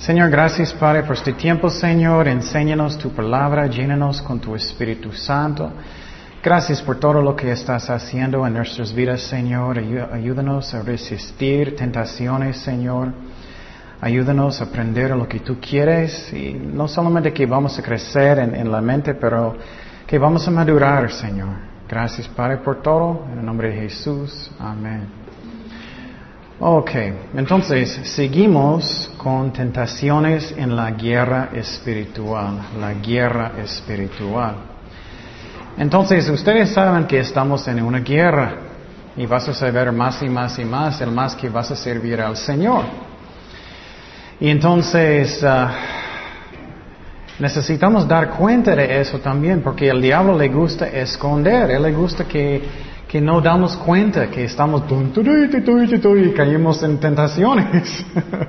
Señor, gracias Padre por este tiempo, Señor. Enséñanos tu palabra, llénanos con tu Espíritu Santo. Gracias por todo lo que estás haciendo en nuestras vidas, Señor. Ayúdanos a resistir tentaciones, Señor. Ayúdanos a aprender lo que tú quieres y no solamente que vamos a crecer en, en la mente, pero que vamos a madurar, Señor. Gracias, Padre, por todo. En el nombre de Jesús. Amén. Ok, entonces seguimos con tentaciones en la guerra espiritual, la guerra espiritual. Entonces ustedes saben que estamos en una guerra y vas a saber más y más y más el más que vas a servir al Señor. Y entonces ah, necesitamos dar cuenta de eso también porque el diablo le gusta esconder, él le gusta que que no damos cuenta que estamos y caímos en tentaciones.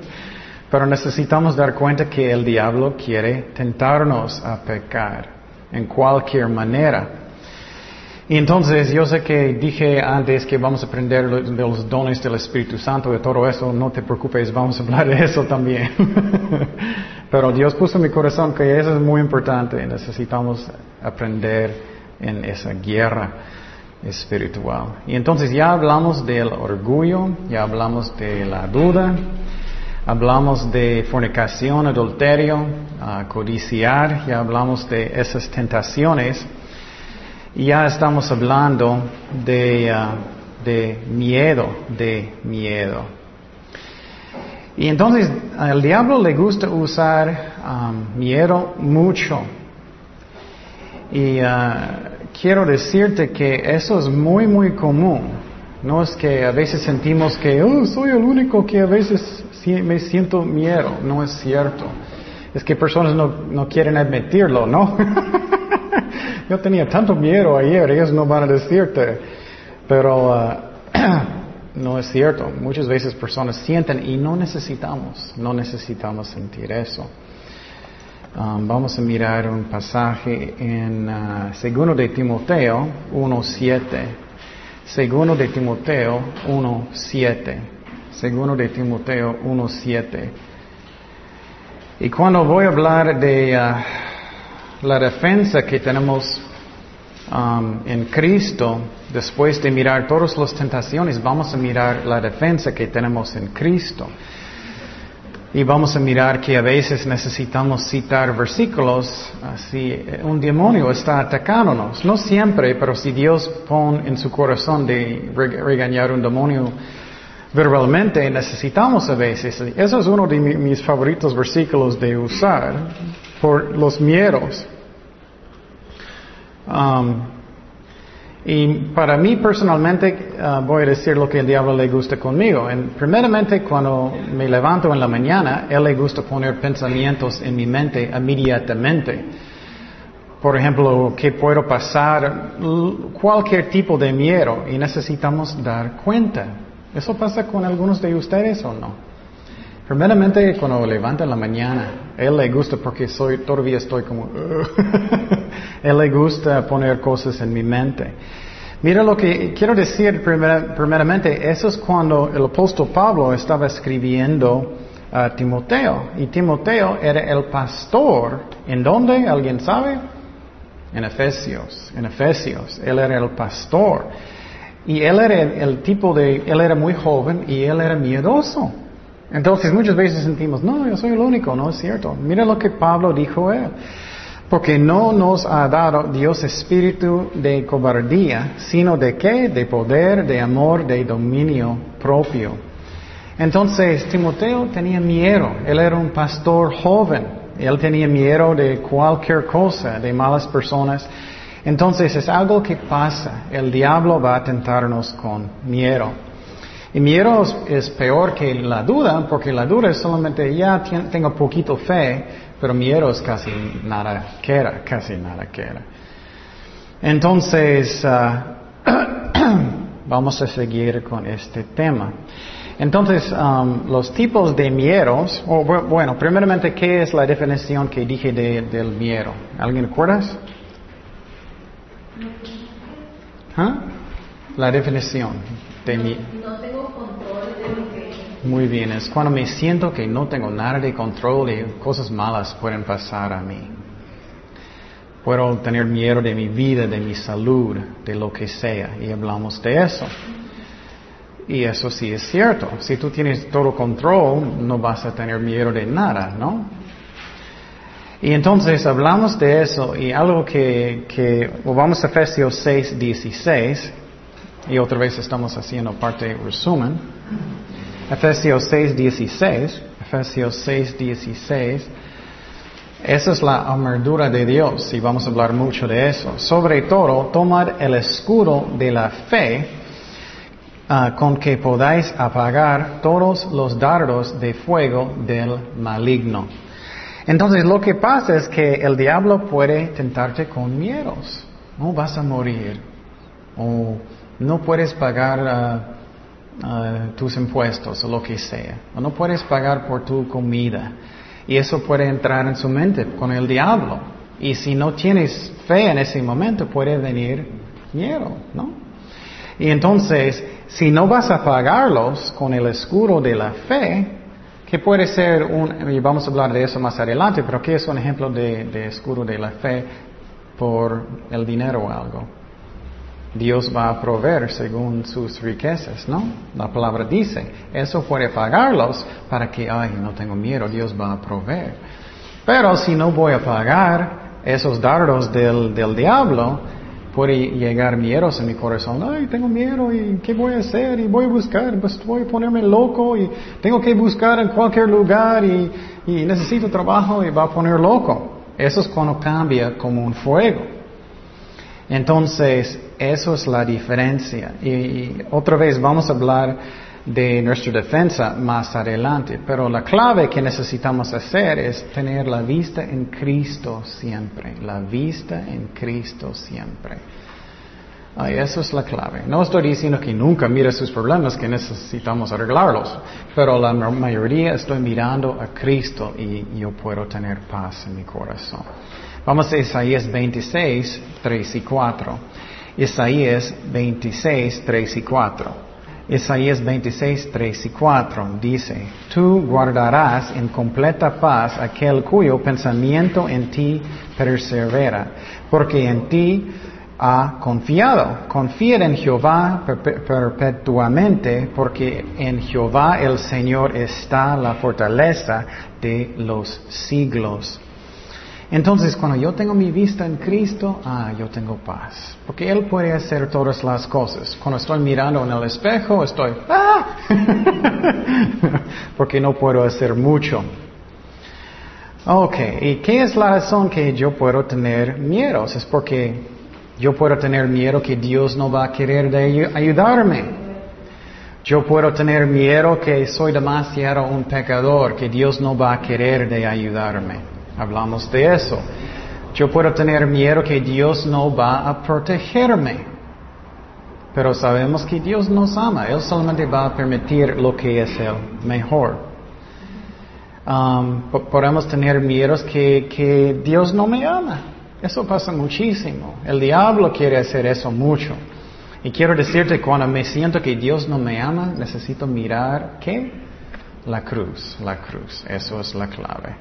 Pero necesitamos dar cuenta que el diablo quiere tentarnos a pecar en cualquier manera. Y entonces yo sé que dije antes que vamos a aprender de los dones del Espíritu Santo, de todo eso, no te preocupes, vamos a hablar de eso también. Pero Dios puso en mi corazón que eso es muy importante, necesitamos aprender en esa guerra espiritual. Y entonces ya hablamos del orgullo, ya hablamos de la duda, hablamos de fornicación, adulterio, ah, codiciar, ya hablamos de esas tentaciones. Y ya estamos hablando de, ah, de miedo, de miedo. Y entonces al diablo le gusta usar ah, miedo mucho. Y quiero decirte que eso es muy, muy común. No es que a veces sentimos que, oh, soy el único que a veces me siento miedo. No es cierto. Es que personas no, no quieren admitirlo, ¿no? Yo tenía tanto miedo ayer, ellos no van a decirte. Pero uh, no es cierto. Muchas veces personas sienten y no necesitamos, no necesitamos sentir eso. Um, vamos a mirar un pasaje en uh, Segundo de Timoteo 1.7. Segundo de Timoteo 1.7. Segundo de Timoteo 1.7. Y cuando voy a hablar de uh, la defensa que tenemos um, en Cristo, después de mirar todas las tentaciones, vamos a mirar la defensa que tenemos en Cristo. Y vamos a mirar que a veces necesitamos citar versículos, así un demonio está atacándonos. No siempre, pero si Dios pone en su corazón de regañar un demonio verbalmente, necesitamos a veces. Eso es uno de mis favoritos versículos de usar por los miedos. Um, y para mí personalmente uh, voy a decir lo que el diablo le gusta conmigo. primeramente cuando me levanto en la mañana, él le gusta poner pensamientos en mi mente inmediatamente. Por ejemplo, que puedo pasar cualquier tipo de miedo y necesitamos dar cuenta. ¿Eso pasa con algunos de ustedes o no? Primeramente cuando levanta en la mañana, él le gusta porque soy, todavía estoy como, él le gusta poner cosas en mi mente. Mira lo que quiero decir primeramente, eso es cuando el apóstol Pablo estaba escribiendo a Timoteo. Y Timoteo era el pastor. ¿En dónde? ¿Alguien sabe? En Efesios. En Efesios. Él era el pastor. Y él era el tipo de, él era muy joven y él era miedoso. Entonces muchas veces sentimos, no, yo soy el único, no es cierto. Mira lo que Pablo dijo él. Porque no nos ha dado Dios espíritu de cobardía, sino de qué? De poder, de amor, de dominio propio. Entonces Timoteo tenía miedo, él era un pastor joven, él tenía miedo de cualquier cosa, de malas personas. Entonces es algo que pasa, el diablo va a tentarnos con miedo. Y miedo es peor que la duda, porque la duda es solamente ya tengo poquito fe, pero miedo es casi nada que era, casi nada que era. Entonces, ah, vamos a seguir con este tema. Entonces, um, los tipos de miedos, o bueno, primeramente, ¿qué es la definición que dije del miedo? ¿Alguien recuerdas? ¿Ah? La definición de miedo. No tengo control de Muy bien, es cuando me siento que no tengo nada de control y cosas malas pueden pasar a mí. Puedo tener miedo de mi vida, de mi salud, de lo que sea, y hablamos de eso. Y eso sí es cierto. Si tú tienes todo control, no vas a tener miedo de nada, ¿no? Y entonces hablamos de eso y algo que, que vamos a Efesios 6, 16, y otra vez estamos haciendo parte resumen. Efesios 6, 16, Efesios 6, 16, esa es la armadura de Dios y vamos a hablar mucho de eso. Sobre todo, tomad el escudo de la fe ah, con que podáis apagar todos los dardos de fuego del maligno. Entonces lo que pasa es que el diablo puede tentarte con miedos. No vas a morir. O no puedes pagar ah, tus impuestos o lo que sea. O no puedes pagar por tu comida. Y eso puede entrar en su mente con el diablo. Y si no tienes fe en ese momento, puede venir miedo, ¿no? Y entonces, si no vas a pagarlos con el escudo de la fe, que puede ser un, y vamos a hablar de eso más adelante, pero ¿qué es un ejemplo de, de escudo de la fe por el dinero o algo? Dios va a proveer según sus riquezas, ¿no? La palabra dice, eso puede pagarlos para que, ay, no tengo miedo, Dios va a proveer. Pero si no voy a pagar esos dardos del, del diablo, puede llegar miedos en mi corazón. Ay, tengo miedo y ¿qué voy a hacer? Y voy a buscar, pues voy a ponerme loco y tengo que buscar en cualquier lugar y, necesito trabajo y va a poner loco. Eso es cuando cambia como un fuego. Entonces, eso es la diferencia. y otra vez vamos a hablar de nuestra defensa más adelante. Pero la clave que necesitamos hacer es tener la vista en Cristo siempre. La vista en Cristo siempre. Eso es la clave. No estoy diciendo que nunca mire sus problemas, que necesitamos arreglarlos, pero la mayoría estoy mirando a Cristo y yo puedo tener paz en mi corazón. Vamos a Isaías 26, 3 y 4. Isaías 26, 3 y 4. Isaías 26, 3 y 4 dice, Tú guardarás en completa paz aquel cuyo pensamiento en ti persevera, porque en ti ha confiado. Confía en Jehová perpetuamente, porque en Jehová el Señor está la fortaleza de los siglos. Entonces, cuando yo tengo mi vista en Cristo, ah, yo tengo paz. Porque Él puede hacer todas las cosas. Cuando estoy mirando en el espejo, estoy, ah, porque no puedo hacer mucho. Ok, ¿y qué es la razón que yo puedo tener miedos? Es porque yo puedo tener miedo que Dios no va a querer de ayudarme. Yo puedo tener miedo que soy demasiado un pecador, que Dios no va a querer de ayudarme. Hablamos de eso. Yo puedo tener miedo que Dios no va a protegerme. Pero sabemos que Dios nos ama. Él solamente va a permitir lo que es el mejor. Um, podemos tener miedos que, que Dios no me ama. Eso pasa muchísimo. El diablo quiere hacer eso mucho. Y quiero decirte, cuando me siento que Dios no me ama, necesito mirar, ¿qué? La cruz, la cruz. Eso es la clave.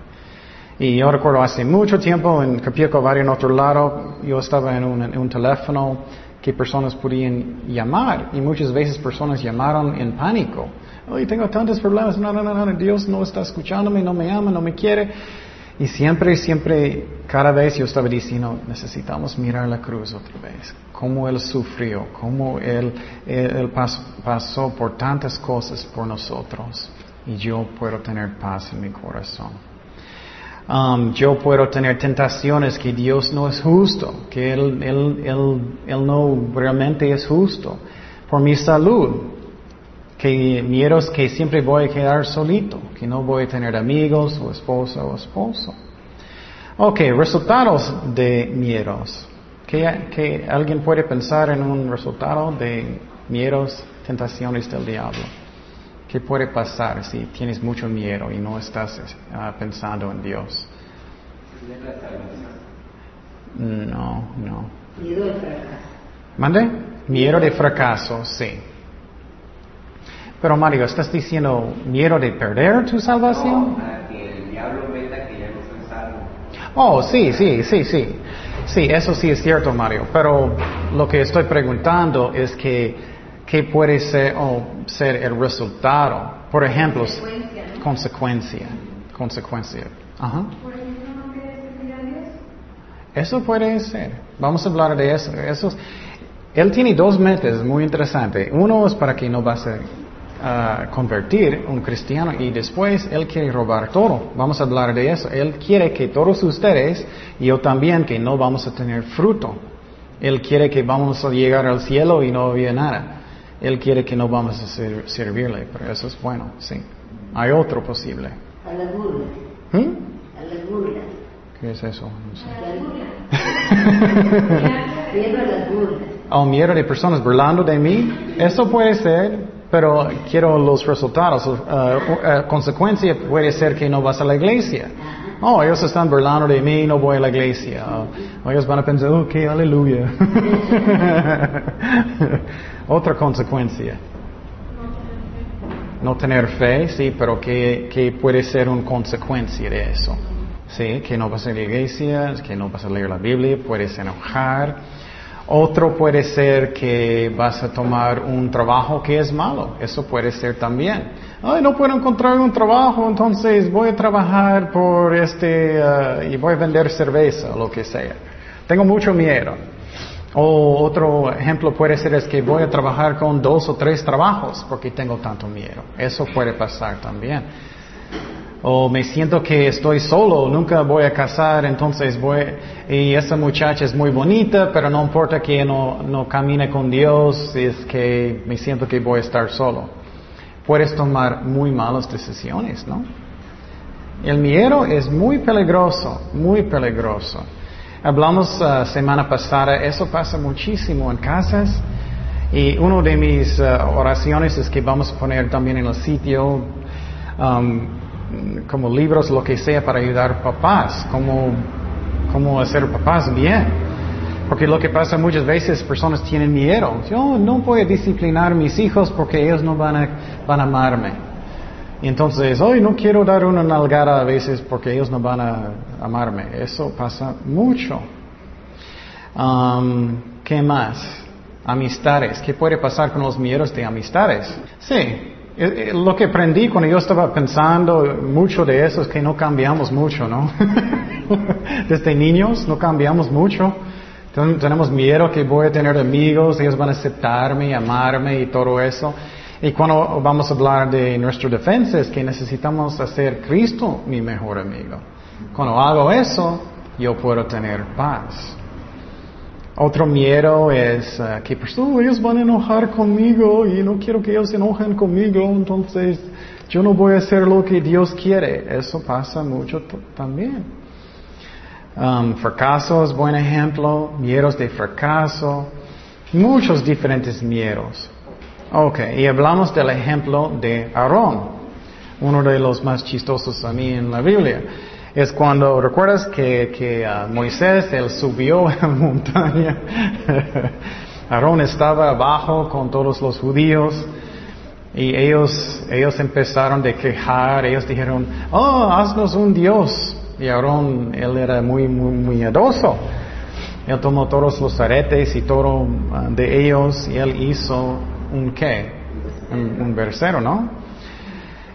Y yo recuerdo hace mucho tiempo en Capieco, en otro lado, yo estaba en un, teléfono que personas podían llamar y muchas veces personas llamaron en pánico. Hoy tengo tantos problemas, no, no, no, no, Dios no está escuchándome, no me ama, no me quiere. Y siempre, siempre, cada vez yo estaba diciendo, necesitamos mirar la cruz otra vez. Cómo Él sufrió, cómo él pasó por tantas cosas por nosotros. Y yo puedo tener paz en mi corazón. Um, yo puedo tener tentaciones que Dios no es justo, que él, no realmente es justo por mi salud, que miedos que siempre voy a quedar solito, que no voy a tener amigos o esposa o esposo. Ok, resultados de miedos. ¿Que, que alguien puede pensar en un resultado de miedos, tentaciones del diablo? ¿Qué puede pasar si tienes mucho miedo y no estás ah, pensando en Dios? No, no. Miedo de fracaso. ¿Mande? Miedo de fracaso, sí. Pero Mario, ¿estás diciendo miedo de perder tu salvación? No, que el diablo meta que ya no soy salvo. Oh, sí, sí, sí, sí. Sí, eso sí es cierto, Mario. Pero lo que estoy preguntando es que, ¿qué puede ser, oh, ser el resultado? Por ejemplo, Consecuencia, consecuencia. Consecuencia. Ajá. Por ejemplo, no querer servir a Dios. Eso puede ser. Vamos a hablar de eso. eso es- él tiene dos metas muy interesantes. Uno es para que no vas a convertir un cristiano y después él quiere robar todo. Vamos a hablar de eso. Él quiere que todos ustedes y yo también que no vamos a tener fruto. Él quiere que vamos a llegar al cielo y no había nada. Él quiere que no vamos a ser- servirle, pero eso es bueno, sí. Hay otro posible. A las burlas, ¿Mm? a las burlas, ¿Qué es eso? No sé. miedo a las burlas. Oh, miedo de personas burlando de mí. Eso puede ser, pero quiero los resultados. Uh, uh, consecuencia puede ser que no vas a la iglesia. Oh, ellos están burlando de mí, no voy a la iglesia. Oh, ellos van a pensar, ok, aleluya. Otra consecuencia. No tener fe, sí, pero que, que puede ser una consecuencia de eso. Sí, que no vas a la iglesia, que no vas a leer la Biblia, puedes enojar. Otro puede ser que vas a tomar un trabajo que es malo. Eso puede ser también. Ay, no puedo encontrar un trabajo, entonces voy a trabajar por este ah, y voy a vender cerveza o lo que sea. Tengo mucho miedo. O otro ejemplo puede ser es que voy a trabajar con dos o tres trabajos porque tengo tanto miedo. Eso puede pasar también. O me siento que estoy solo, nunca voy a casar, entonces voy, y esa muchacha es muy bonita, pero no importa que no, no camine con Dios, es que me siento que voy a estar solo. Puedes tomar muy malas decisiones, ¿no? El miedo es muy peligroso, muy peligroso. Hablamos uh, semana pasada, eso pasa muchísimo en casas. Y una de mis uh, oraciones es que vamos a poner también en el sitio um, como libros, lo que sea, para ayudar papás, cómo, cómo hacer papás bien. Porque lo que pasa muchas veces, personas tienen miedo. Yo no voy a disciplinar a mis hijos porque ellos no van a, van a amarme. Y entonces, hoy no quiero dar una nalgada a veces porque ellos no van a amarme. Eso pasa mucho. Um, ¿Qué más? Amistades. ¿Qué puede pasar con los miedos de amistades? Sí, lo que aprendí cuando yo estaba pensando mucho de eso es que no cambiamos mucho, ¿no? Desde niños no cambiamos mucho. Ten- Tenemos miedo que voy a tener amigos, ellos van a aceptarme, amarme y todo eso. Y cuando vamos a hablar de nuestra defensa es que necesitamos hacer Cristo mi mejor amigo. Cuando hago eso, yo puedo tener paz. Otro miedo es eh, que pues, ellos van a enojar conmigo y no quiero que ellos se enojen conmigo, entonces yo no voy a hacer lo que Dios quiere. Eso pasa mucho también. Um, fracaso es buen ejemplo, miedos de fracaso, muchos diferentes miedos. Ok, y hablamos del ejemplo de Aarón, uno de los más chistosos a mí en la Biblia. Es cuando, ¿recuerdas que, que ah, Moisés, él subió a la montaña? Aarón estaba abajo con todos los judíos y ellos, ellos empezaron de quejar, ellos dijeron, oh, haznos un Dios. Y Aarón, él era muy, muy, muy miedoso. Él tomó todos los aretes y todo ah, de ellos y él hizo un qué? Un, un versero, ¿no?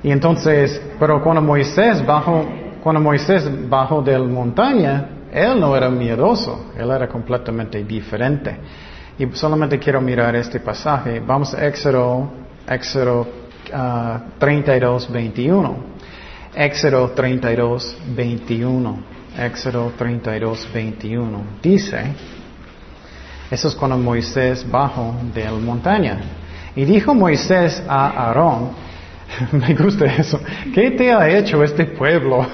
Y entonces, pero cuando Moisés bajó, cuando Moisés bajó de la montaña, él no era miedoso, él era completamente diferente. Y solamente quiero mirar este pasaje. Vamos a Éxodo, Éxodo ah, 32, 21. Éxodo 32, 21. Éxodo 32, 21. Dice, eso es cuando Moisés bajó de la montaña. Y dijo Moisés a Aarón, me gusta eso, ¿qué te ha hecho este pueblo?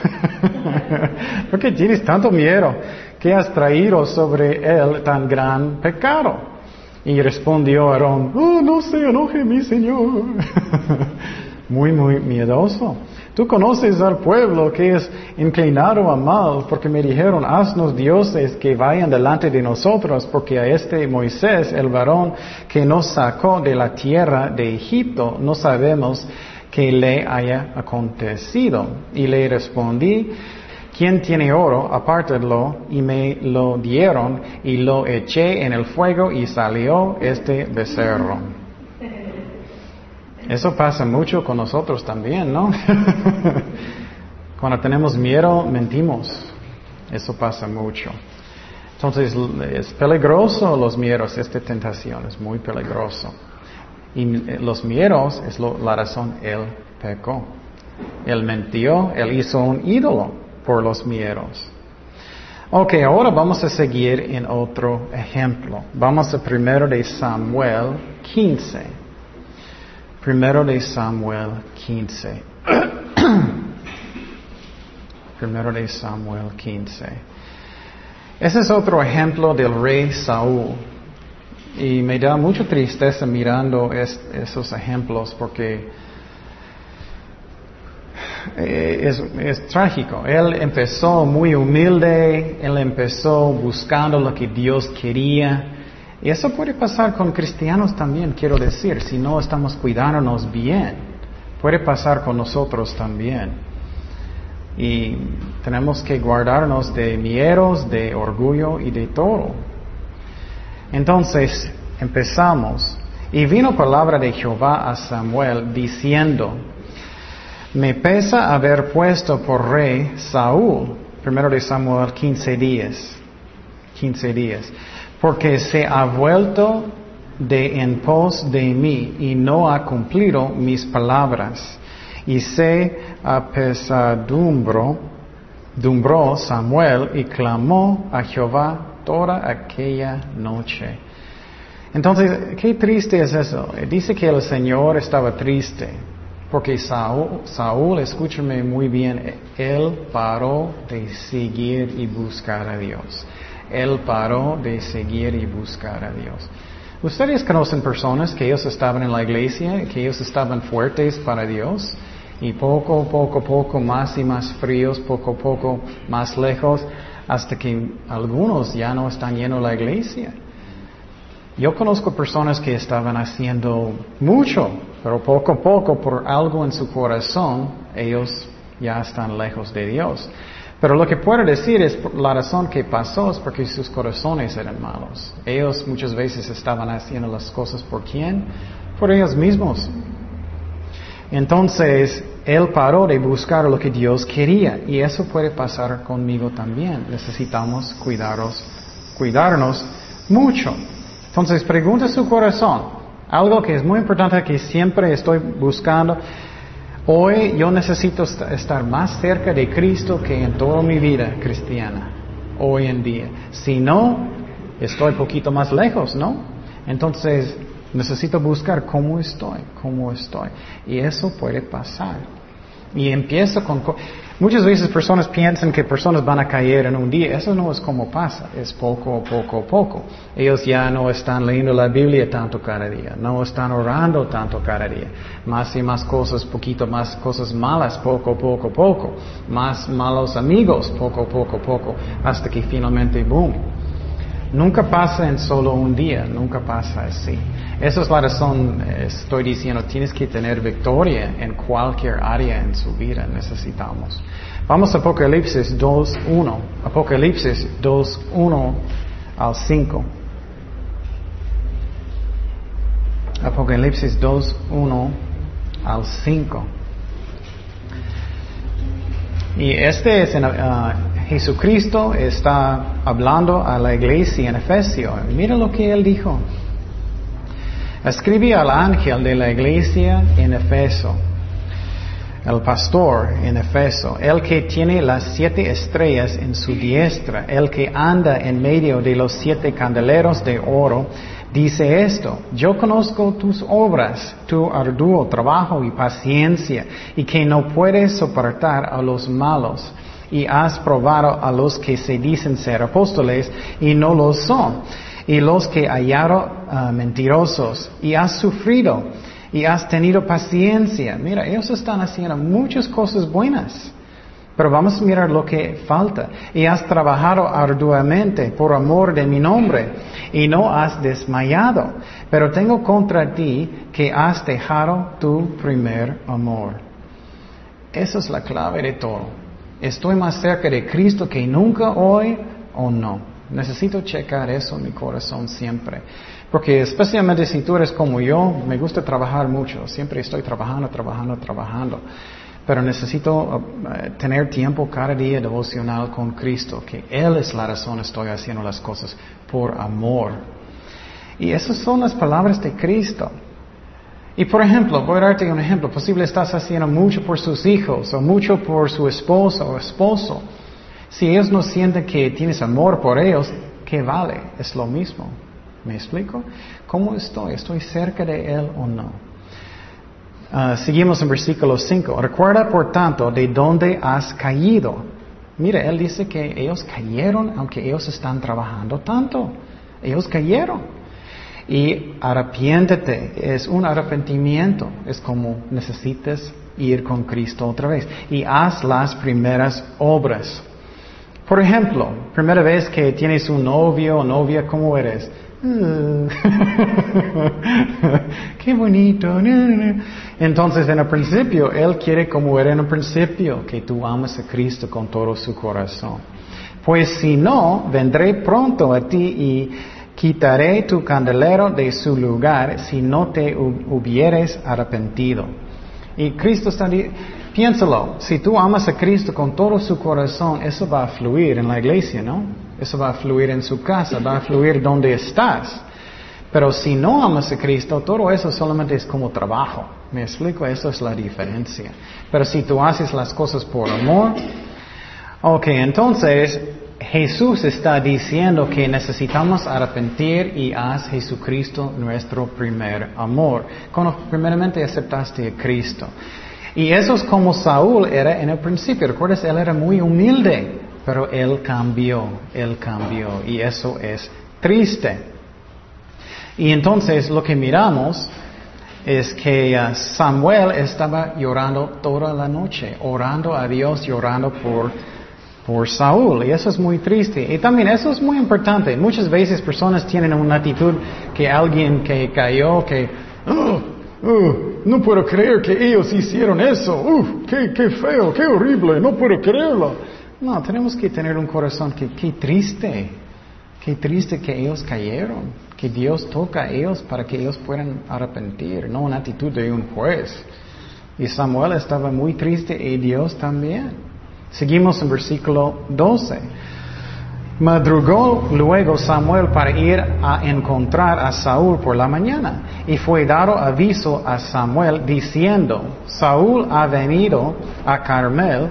¿Por qué tienes tanto miedo? ¿Qué has traído sobre él tan gran pecado? Y respondió Aarón, oh, no se enoje mi Señor. muy, muy miedoso. Tú conoces al pueblo que es inclinado a mal, porque me dijeron, haznos dioses que vayan delante de nosotros, porque a este Moisés, el varón que nos sacó de la tierra de Egipto, no sabemos que le haya acontecido. Y le respondí, ¿quién tiene oro? Apártalo. Y me lo dieron y lo eché en el fuego y salió este becerro. Eso pasa mucho con nosotros también, ¿no? Cuando tenemos miedo, mentimos. Eso pasa mucho. Entonces, es peligroso los miedos, esta tentación, es muy peligroso. Y los miedos es la razón, él pecó. Él mentió, él hizo un ídolo por los miedos. Ok, ahora vamos a seguir en otro ejemplo. Vamos a primero de Samuel 15. Primero de Samuel 15. Primero de Samuel 15. Ese es otro ejemplo del rey Saúl. Y me da mucha tristeza mirando esos ejemplos porque eh, es, es, trágico. Él empezó muy humilde, él empezó buscando lo que Dios quería, y eso puede pasar con cristianos también, quiero decir, si no estamos cuidándonos bien. Puede pasar con nosotros también. Y tenemos que guardarnos de miedos, de orgullo y de todo. Entonces, empezamos. Y vino palabra de Jehová a Samuel diciendo, me pesa haber puesto por rey Saúl, primero de Samuel 15 días, 15 días porque se ha vuelto de en pos de mí y no ha cumplido mis palabras. Y se apesadumbró dumbró Samuel y clamó a Jehová toda aquella noche. Entonces, qué triste es eso. Dice que el Señor estaba triste, porque Saúl, Saúl, escúchame muy bien, él paró de seguir y buscar a Dios él paró de seguir y buscar a Dios. Ustedes conocen personas que ellos estaban en la iglesia, que ellos estaban fuertes para Dios y poco, poco, poco más y más fríos, poco, poco más lejos, hasta que algunos ya no están llenos la iglesia. Yo conozco personas que estaban haciendo mucho, pero poco a poco, por algo en su corazón, ellos ya están lejos de Dios. Pero lo que puedo decir es la razón que pasó es porque sus corazones eran malos. Ellos muchas veces estaban haciendo las cosas por quién? Por ellos mismos. Entonces, él paró de buscar lo que Dios quería y eso puede pasar conmigo también. Necesitamos cuidaros, cuidarnos mucho. Entonces, pregunta su corazón. Algo que es muy importante que siempre estoy buscando Hoy yo necesito estar más cerca de Cristo que en toda mi vida cristiana, hoy en día. Si no, estoy poquito más lejos, ¿no? Entonces necesito buscar cómo estoy, cómo estoy. Y eso puede pasar. Y empiezo con... Muchas veces personas piensan que personas van a caer en un día. Eso no es como pasa, es poco, poco, poco. Ellos ya no están leyendo la Biblia tanto cada día, no están orando tanto cada día. Más y más cosas, poquito más cosas malas, poco, poco, poco. Más malos amigos, poco, poco, poco. Hasta que finalmente, boom. Nunca pasa en solo un día, nunca pasa así. Esa es la razón, eh, estoy diciendo, tienes que tener victoria en cualquier área en su vida, necesitamos. Vamos a Apocalipsis 2.1, Apocalipsis 2.1 al 5. Apocalipsis 2.1 al 5. Y este es en, uh, Jesucristo está hablando a la iglesia en Efesio. Mira lo que él dijo. Escribe al ángel de la iglesia en Efeso, el pastor en Efeso, el que tiene las siete estrellas en su diestra, el que anda en medio de los siete candeleros de oro, dice esto, yo conozco tus obras, tu arduo trabajo y paciencia, y que no puedes soportar a los malos y has probado a los que se dicen ser apóstoles y no lo son, y los que hallaron ah, mentirosos, y has sufrido, y has tenido paciencia. Mira, ellos están haciendo muchas cosas buenas. Pero vamos a mirar lo que falta. Y has trabajado arduamente por amor de mi nombre y no has desmayado. Pero tengo contra ti que has dejado tu primer amor. Esa es la clave de todo. Estoy más cerca de Cristo que nunca hoy o no. Necesito checar eso en mi corazón siempre. Porque especialmente si tú eres como yo, me gusta trabajar mucho. Siempre estoy trabajando, trabajando, trabajando. Pero necesito uh, tener tiempo cada día devocional con Cristo, que Él es la razón estoy haciendo las cosas por amor. Y esas son las palabras de Cristo. Y por ejemplo, voy a darte un ejemplo. Posible estás haciendo mucho por sus hijos o mucho por su esposa o esposo. Si ellos no sienten que tienes amor por ellos, ¿qué vale? Es lo mismo. ¿Me explico? ¿Cómo estoy? ¿Estoy cerca de Él o no? Uh, seguimos en versículo 5. Recuerda, por tanto, de dónde has caído. Mira, él dice que ellos cayeron aunque ellos están trabajando tanto. Ellos cayeron. Y arrepiéntete. Es un arrepentimiento. Es como necesitas ir con Cristo otra vez. Y haz las primeras obras. Por ejemplo, primera vez que tienes un novio o novia, ¿cómo eres? Qué bonito. Entonces, en el principio, Él quiere como era en el principio, que tú ames a Cristo con todo su corazón. Pues si no, vendré pronto a ti y quitaré tu candelero de su lugar si no te hubieres arrepentido. Y Cristo está diciendo, piénsalo, si tú amas a Cristo con todo su corazón, eso va a fluir en la iglesia, ¿no? Eso va a fluir en su casa, va a fluir donde estás. Pero si no amas a Cristo, todo eso solamente es como trabajo. ¿Me explico? Eso es la diferencia. Pero si tú haces las cosas por amor, ok, entonces Jesús está diciendo que necesitamos arrepentir y haz Jesucristo nuestro primer amor. Cuando primeramente aceptaste a Cristo. Y eso es como Saúl era en el principio. ¿Recuerdas? Él era muy humilde, pero él cambió, él cambió. Y eso es triste. Y entonces lo que miramos es que uh, Samuel estaba llorando toda la noche, orando a Dios, llorando por, por Saúl. Y eso es muy triste. Y también eso es muy importante. Muchas veces personas tienen una actitud que alguien que cayó, que, oh, oh, no puedo creer que ellos hicieron eso. Uh, qué, qué feo, qué horrible, no puedo creerlo. No, tenemos que tener un corazón que, qué triste, qué triste que ellos cayeron que Dios toca a ellos para que ellos puedan arrepentir, no una actitud de un juez. Y Samuel estaba muy triste y Dios también. Seguimos en versículo 12. Madrugó luego Samuel para ir a encontrar a Saúl por la mañana y fue dado aviso a Samuel diciendo, Saúl ha venido a Carmel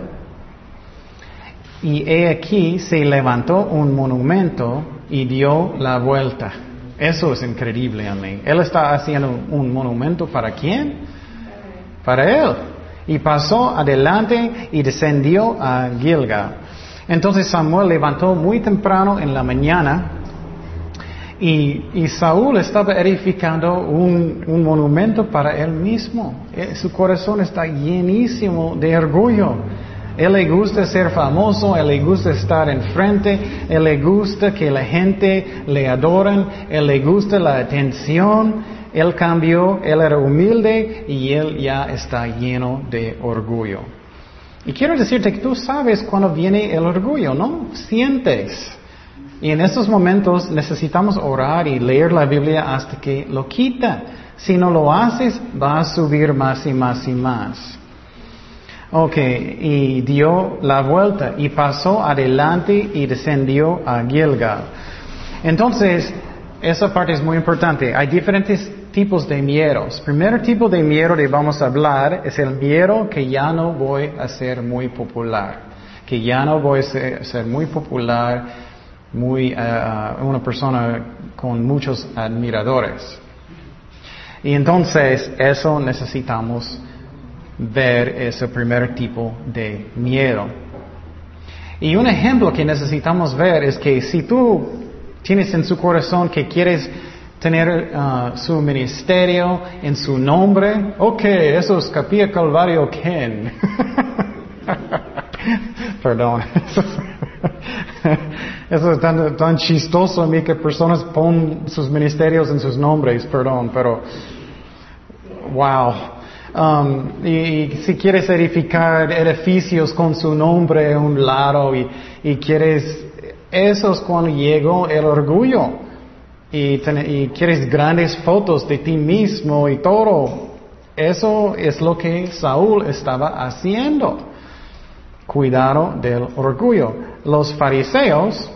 y he aquí se levantó un monumento y dio la vuelta. Eso es increíble a mí. Él está haciendo un monumento para quién? Para él. Y pasó adelante y descendió a Gilgal. Entonces Samuel levantó muy temprano en la mañana y, Saúl estaba edificando un, un, monumento para él mismo. Eh, su corazón está llenísimo de orgullo. Él le gusta ser famoso, él le gusta estar enfrente, él le gusta que la gente le adoren, él le gusta la atención. Él cambió, él era humilde y él ya está lleno de orgullo. Y quiero decirte que tú sabes cuando viene el orgullo, ¿no? Sientes. Y en estos momentos necesitamos orar y leer la Biblia hasta que lo quita. Si no lo haces, va a subir más y más y más. Ok, y dio la vuelta y pasó adelante y descendió a Gilgal. Entonces, esa parte es muy importante. Hay diferentes tipos de miedos. Primer tipo de miedo que vamos a hablar es el miedo que ya no voy a ser muy popular, que ya no voy a ser, muy popular, muy uh, una persona con muchos admiradores. Y entonces eso necesitamos ver ese primer tipo de miedo. Y un ejemplo que necesitamos ver es que si tú tienes en su corazón que quieres tener uh, su ministerio en su nombre. Ok, eso es Capilla Calvario Ken. Perdón. Eso es tan, chistoso a mí que personas ponen sus ministerios en sus nombres, perdón, pero wow. Um, y, y, si quieres edificar edificios con su nombre a un lado y, y quieres, eso es cuando llegó el orgullo y, ten, y quieres grandes fotos de ti mismo y todo. Eso es lo que Saúl estaba haciendo. Cuidado del orgullo. Los fariseos,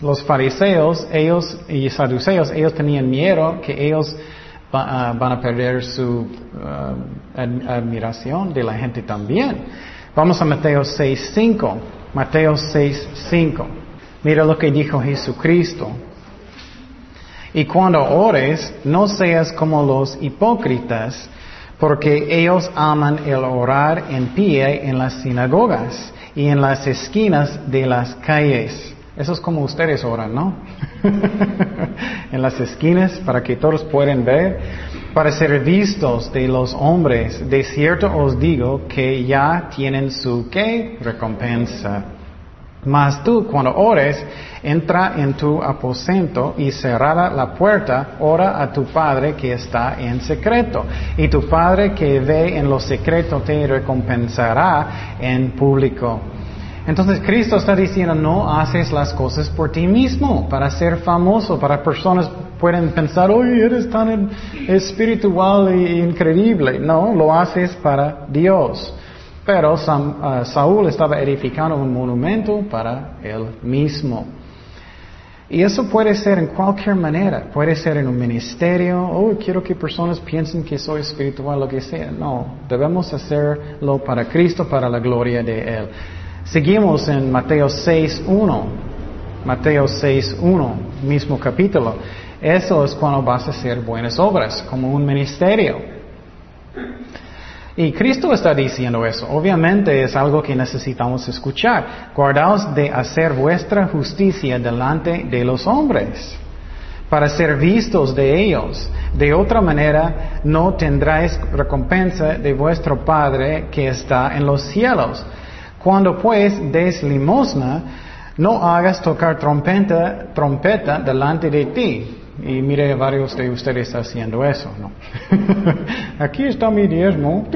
los fariseos, ellos y saduceos, ellos tenían miedo que ellos va, uh, van a perder su ad, admiración de la gente también. Vamos a Mateo 6.5. Mateo 6.5. Mira lo que dijo Jesucristo. Y cuando ores, no seas como los hipócritas, porque ellos aman el orar en pie en las sinagogas y en las esquinas de las calles. Eso es como ustedes oran, ¿no? en las esquinas para que todos puedan ver, para ser vistos de los hombres. De cierto os digo que ya tienen su qué recompensa. Mas tú cuando ores, entra en tu aposento y cerrada la puerta, ora a tu Padre que está en secreto. Y tu Padre que ve en lo secreto te recompensará en público. Entonces Cristo está diciendo, no haces las cosas por ti mismo, para ser famoso, para personas pueden pensar, oye, eres tan espiritual e increíble. No, lo haces para Dios. Pero uh, Saúl estaba edificando un monumento para él mismo. Y eso puede ser en cualquier manera. Puede ser en un ministerio. Oh, quiero que personas piensen que soy espiritual, lo que sea. No, debemos hacerlo para Cristo, para la gloria de Él. Seguimos en Mateo 6.1. Mateo 6.1, mismo capítulo. Eso es cuando vas a hacer buenas obras, como un ministerio. Y Cristo está diciendo eso. Obviamente es algo que necesitamos escuchar. Guardaos de hacer vuestra justicia delante de los hombres, para ser vistos de ellos. De otra manera, no tendráis recompensa de vuestro Padre que está en los cielos. Cuando pues des limosna, no hagas tocar trompeta, trompeta delante de ti. Y mire, varios de ustedes haciendo eso, ¿no? Aquí está mi diezmo.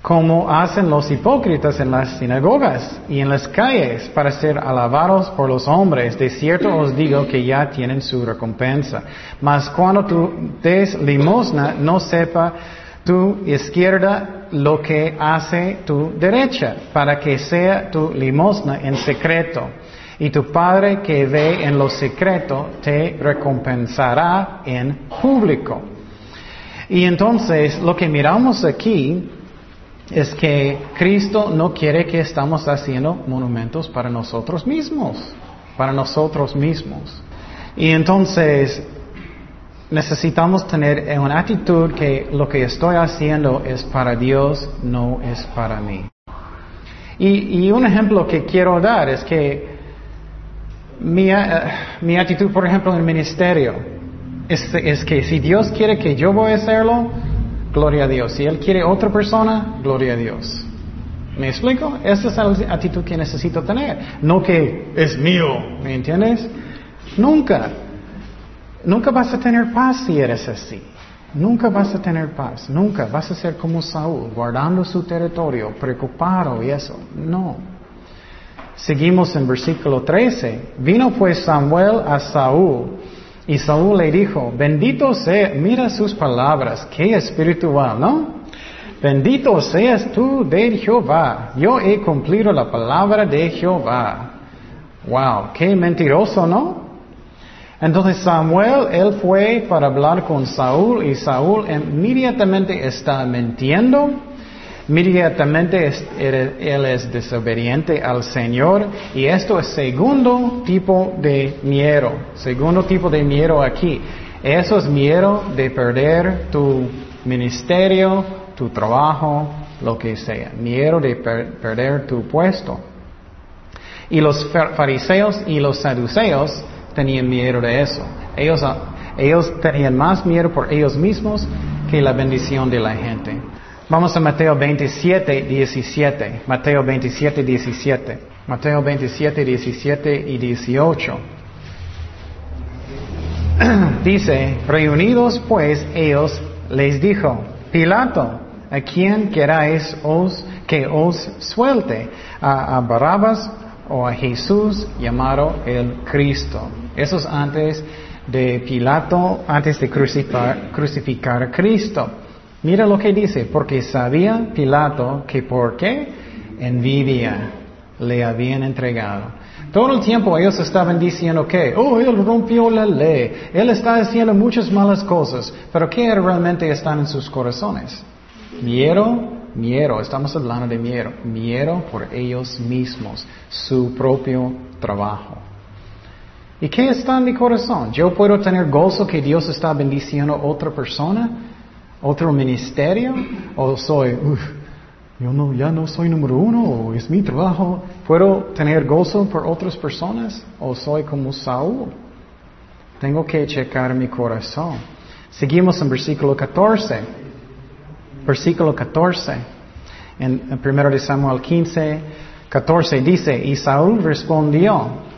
Como hacen los hipócritas en las sinagogas y en las calles para ser alabados por los hombres. De cierto os digo que ya tienen su recompensa. Mas cuando tú des limosna, no sepa tu izquierda lo que hace tu derecha, para que sea tu limosna en secreto y tu Padre que ve en lo secreto te recompensará en público. Y entonces lo que miramos aquí es que Cristo no quiere que estamos haciendo monumentos para nosotros mismos, para nosotros mismos. Y entonces necesitamos tener una actitud que lo que estoy haciendo es para Dios, no es para mí. Y, y un ejemplo que quiero dar es que mi, uh, mi, actitud, por ejemplo, en el ministerio, es, es, que si Dios quiere que yo voy a hacerlo, gloria a Dios. Si Él quiere otra persona, gloria a Dios. ¿Me explico? Esa es la actitud que necesito tener. No que es mío, ¿me entiendes? Nunca. Nunca vas a tener paz si eres así. Nunca vas a tener paz. Nunca vas a ser como Saúl, guardando su territorio, preocupado y eso. No. Seguimos en versículo 13. Vino pues Samuel a Saúl y Saúl le dijo, bendito sea, mira sus palabras, qué espiritual, ¿no? Bendito seas tú de Jehová, yo he cumplido la palabra de Jehová. Wow, qué mentiroso, ¿no? Entonces Samuel, él fue para hablar con Saúl y Saúl inmediatamente está mintiendo Inmediatamente él es desobediente al Señor y esto es segundo tipo de miedo, segundo tipo de miedo aquí. Eso es miedo de perder tu ministerio, tu trabajo, lo que sea. Miedo de per perder tu puesto. Y los fariseos y los saduceos tenían miedo de eso. Ellos, ellos tenían más miedo por ellos mismos que la bendición de la gente. Vamos a Mateo 27, 17. Mateo 27, 17. Mateo 27, 17 y 18. Dice, reunidos pues ellos les dijo, Pilato, ¿a quién queráis os, que os suelte? ¿A, a Barrabas o a Jesús llamado el Cristo? Eso es antes de Pilato, antes de crucificar, crucificar a Cristo. Mira lo que dice, porque sabía Pilato que por qué envidia le habían entregado. Todo el tiempo ellos estaban diciendo que, oh, él rompió la ley, él está haciendo muchas malas cosas, pero ¿qué realmente están en sus corazones? Miedo, miedo, estamos hablando de miedo, miedo por ellos mismos, su propio trabajo. ¿Y qué está en mi corazón? ¿Yo puedo tener gozo que Dios está bendiciendo a otra persona? ¿Otro ministerio? ¿O soy, uff, yo no, ya no soy número uno, o es mi trabajo. ¿Puedo tener gozo por otras personas? ¿O soy como Saúl? Tengo que checar mi corazón. Seguimos en versículo 14. Versículo 14. En 1 de Samuel 15, 14 dice, y Saúl respondió,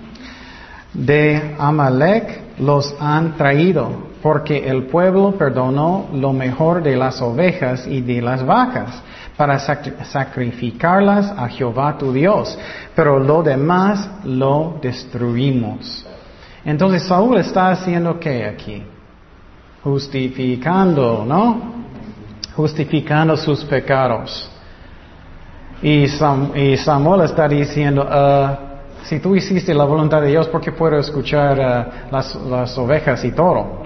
de Amalek los han traído, porque el pueblo perdonó lo mejor de las ovejas y de las vacas para sacrificarlas a Jehová tu Dios, pero lo demás lo destruimos. Entonces Saúl está haciendo qué aquí? Justificando, ¿no? Justificando sus pecados. Y, Samuel está diciendo, uh, si tú hiciste la voluntad de Dios, ¿por qué puedo escuchar las, las ovejas y todo?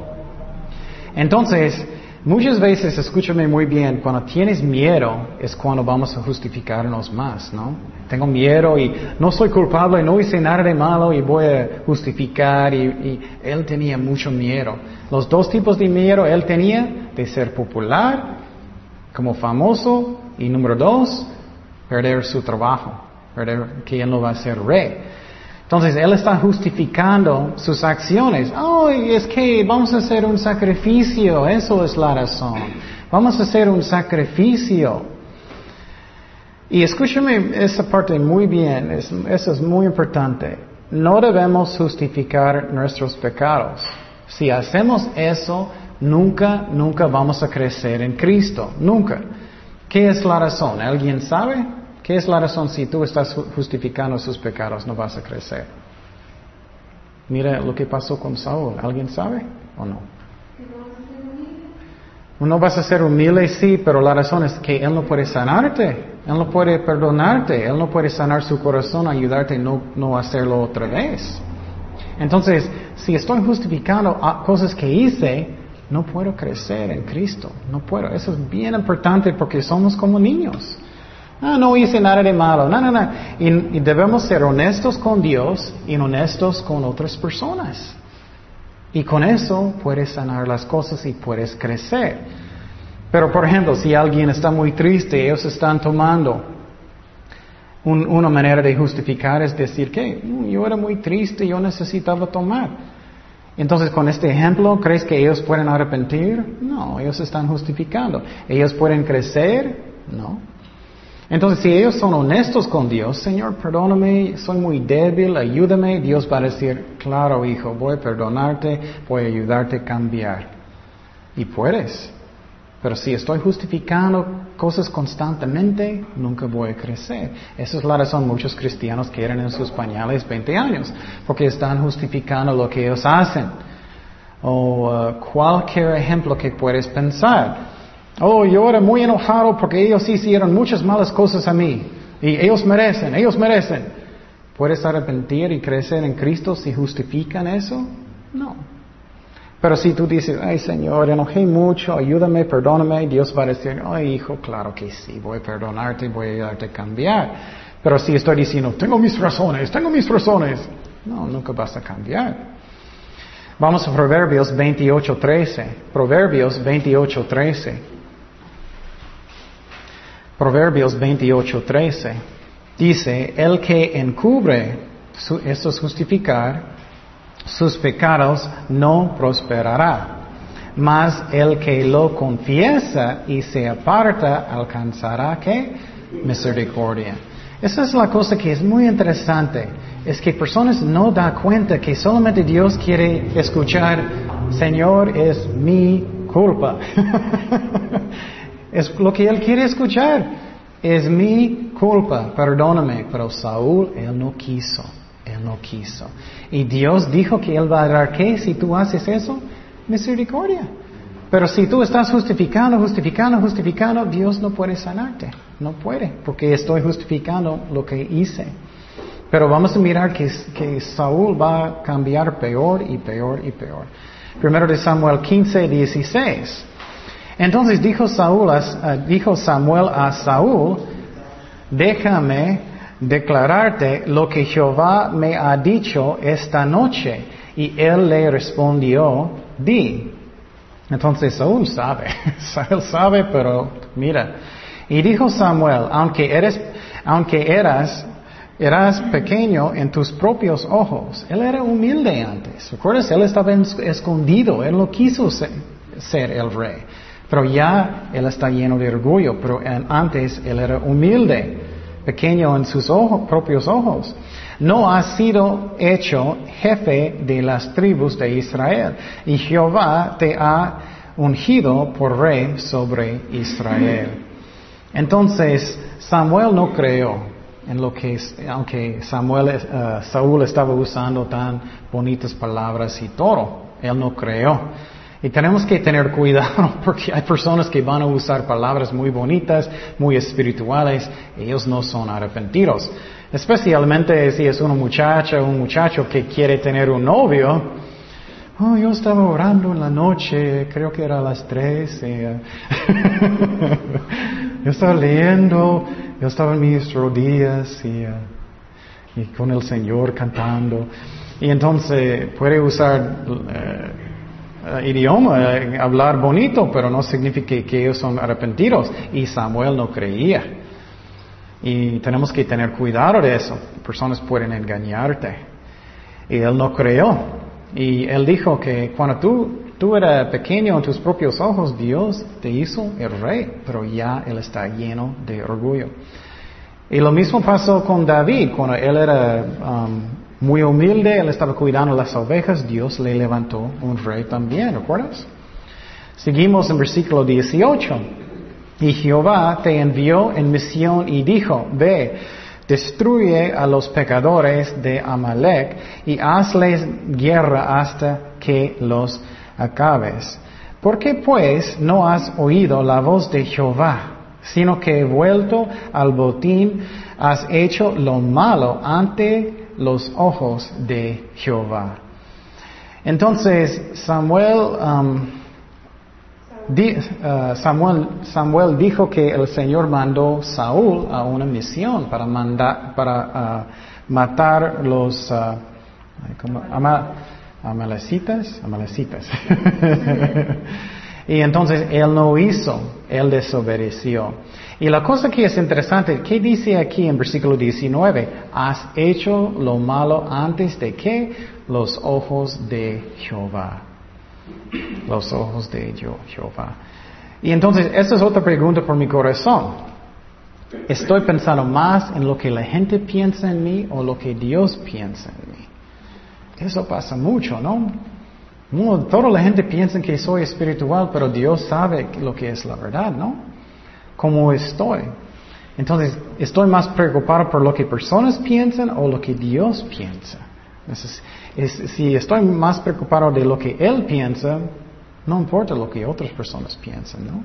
Entonces, Muchas veces, escúchame muy bien, cuando tienes miedo es cuando vamos a justificarnos más, ¿no? Tengo miedo y no soy culpable, no hice nada de malo y voy a justificar y, y, él tenía mucho miedo. Los dos tipos de miedo él tenía de ser popular, como famoso y número dos, perder su trabajo, perder que él no va a ser rey. Entonces, él está justificando sus acciones. Oh, es que vamos a hacer un sacrificio, eso es la razón. Vamos a hacer un sacrificio. Y escúchame esa parte muy bien, eso es muy importante. No debemos justificar nuestros pecados. Si hacemos eso, nunca, nunca vamos a crecer en Cristo. Nunca. ¿Qué es la razón? ¿Alguien sabe? ¿Qué es la razón si tú estás justificando sus pecados no vas a crecer? Mira lo que pasó con Saúl. ¿Alguien sabe o no? No vas a ser humilde, sí, pero la razón es que Él no puede sanarte, Él no puede perdonarte, Él no puede sanar su corazón, ayudarte a no, no hacerlo otra vez. Entonces, si estoy justificando cosas que hice, no puedo crecer en Cristo, no puedo. Eso es bien importante porque somos como niños. Ah, no hice nada de malo. No, no, no. Y, debemos ser honestos con Dios y honestos con otras personas. Y con eso puedes sanar las cosas y puedes crecer. Pero, por ejemplo, si alguien está muy triste, ellos están tomando una manera de justificar es decir que mm, yo era muy triste, yo necesitaba tomar. Entonces, con este ejemplo, ¿crees que ellos pueden arrepentir? No, ellos están justificando. ¿Ellos pueden crecer? No. Entonces, si ellos son honestos con Dios, Señor, perdóname, soy muy débil, ayúdame, Dios va a decir, claro, hijo, voy a perdonarte, voy a ayudarte a cambiar. Y puedes. Pero si estoy justificando cosas constantemente, nunca voy a crecer. Esa es la razón muchos cristianos quieren en sus pañales 20 años, porque están justificando lo que ellos hacen. O uh, cualquier ejemplo que puedes pensar. Oh, yo era muy enojado porque ellos hicieron muchas malas cosas a mí. Y ellos merecen, ellos merecen. ¿Puedes arrepentir y crecer en Cristo si justifican eso? No. Pero si tú dices, ay Señor, enojé mucho, ayúdame, perdóname, Dios va a decir, ay hijo, claro que sí, voy a perdonarte, voy a ayudarte a cambiar. Pero si estoy diciendo, tengo mis razones, tengo mis razones, no, nunca vas a cambiar. Vamos a Proverbios 28.13. Proverbios 28.13. Proverbios 28:13 dice, el que encubre, esto es justificar, sus pecados no prosperará. Mas el que lo confiesa y se aparta alcanzará qué? Misericordia. Esa es la cosa que es muy interesante. Es que personas no dan cuenta que solamente Dios quiere escuchar, Señor, es mi culpa. es lo que Él quiere escuchar. Es mi culpa, perdóname. Pero Saúl, Él no quiso. Él no quiso. Y Dios dijo que Él va a dar qué si tú haces eso? Misericordia. Pero si tú estás justificando, justificando, justificando, Dios no puede sanarte. No puede, porque estoy justificando lo que hice. Pero vamos a mirar que, que Saúl va a cambiar peor y peor y peor. Primero de Samuel 15, 16. Entonces dijo, Samuel a Saúl, déjame declararte lo que Jehová me ha dicho esta noche. Y él le respondió, di. Entonces Saúl sabe, Saúl sabe, pero mira. Y dijo Samuel, aunque eres, aunque eras, eras pequeño en tus propios ojos, él era humilde antes. ¿Recuerdas? Él estaba escondido, él no quiso ser el rey. Pero ya él está lleno de orgullo, pero antes él era humilde, pequeño en sus ojos, propios ojos. No has sido hecho jefe de las tribus de Israel, y Jehová te ha ungido por rey sobre Israel. Entonces Samuel no creó en lo que, aunque Samuel, eh, Saúl estaba usando tan bonitas palabras y todo, él no creó. Y tenemos que tener cuidado porque hay personas que van a usar palabras muy bonitas, muy espirituales, ellos no son arrepentidos. Especialmente si es una muchacha o un muchacho que quiere tener un novio. Oh, yo estaba orando en la noche, creo que era a las tres. eh, yo estaba leyendo, yo estaba en mis rodillas y, eh, y con el Señor cantando. Y entonces puede usar eh, eh, idioma, eh, hablar bonito, pero no significa que ellos son arrepentidos. Y Samuel no creía. Y tenemos que tener cuidado de eso. Personas pueden engañarte. Y él no creyó. Y él dijo que cuando tú, tú eras pequeño en tus propios ojos, Dios te hizo el rey, pero ya él está lleno de orgullo. Y lo mismo pasó con David, cuando él era um, muy humilde, él estaba cuidando las ovejas, Dios le levantó un rey también, ¿recuerdas? Seguimos en versículo 18. Y Jehová te envió en misión y dijo, ve, destruye a los pecadores de Amalek y hazles guerra hasta que los acabes. ¿Por qué pues no has oído la voz de Jehová, sino que vuelto al botín has hecho lo malo ante los ojos de Jehová? Entonces Samuel, um, uh, Samuel, Samuel dijo que el Señor mandó Saúl a una misión para mandar, para uh, matar los uh, amalecitas. y entonces él no hizo, él desobedeció. Y la cosa que es interesante, ¿qué dice aquí en versículo 19? Has hecho lo malo antes de que los ojos de Jehová los ojos de Jehová. Y entonces, esta es otra pregunta por mi corazón. ¿Estoy pensando más en lo que la gente piensa en mí o lo que Dios piensa en mí? Eso pasa mucho. No, toda la gente piensa que soy espiritual, pero Dios sabe lo que es la verdad, ¿no? ¿Cómo estoy? Entonces, ¿estoy más preocupado por lo que personas piensan o lo que Dios piensa? Entonces, es- si estoy más preocupado de lo que Él piensa, no importa lo que otras personas piensan, ¿no?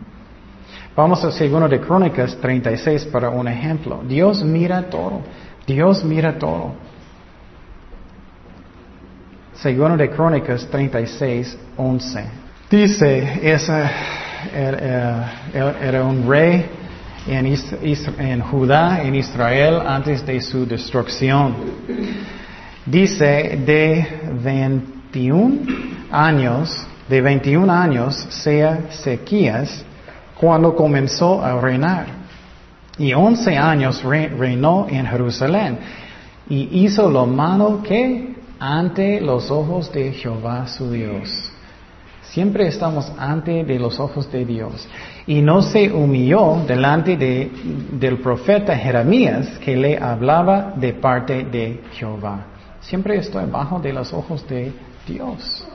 Vamos a segundo de Crónicas 36 para un ejemplo. Dios mira todo. Dios mira todo. Segundo de Crónicas 36, 11. Dice, esa, era, era- era un rey en, en Judá, en Israel, antes de su destrucción. Dice, de 21 años, de 21 años sea Sequías cuando comenzó a reinar. Y 11 años re- reinó en Jerusalén. Y hizo lo malo que ante los ojos de Jehová su Dios. Siempre estamos ante de los ojos de Dios. Y no se humilló delante de, del profeta Jeremías que le hablaba de parte de Jehová. Siempre estoy bajo de los ojos de Dios.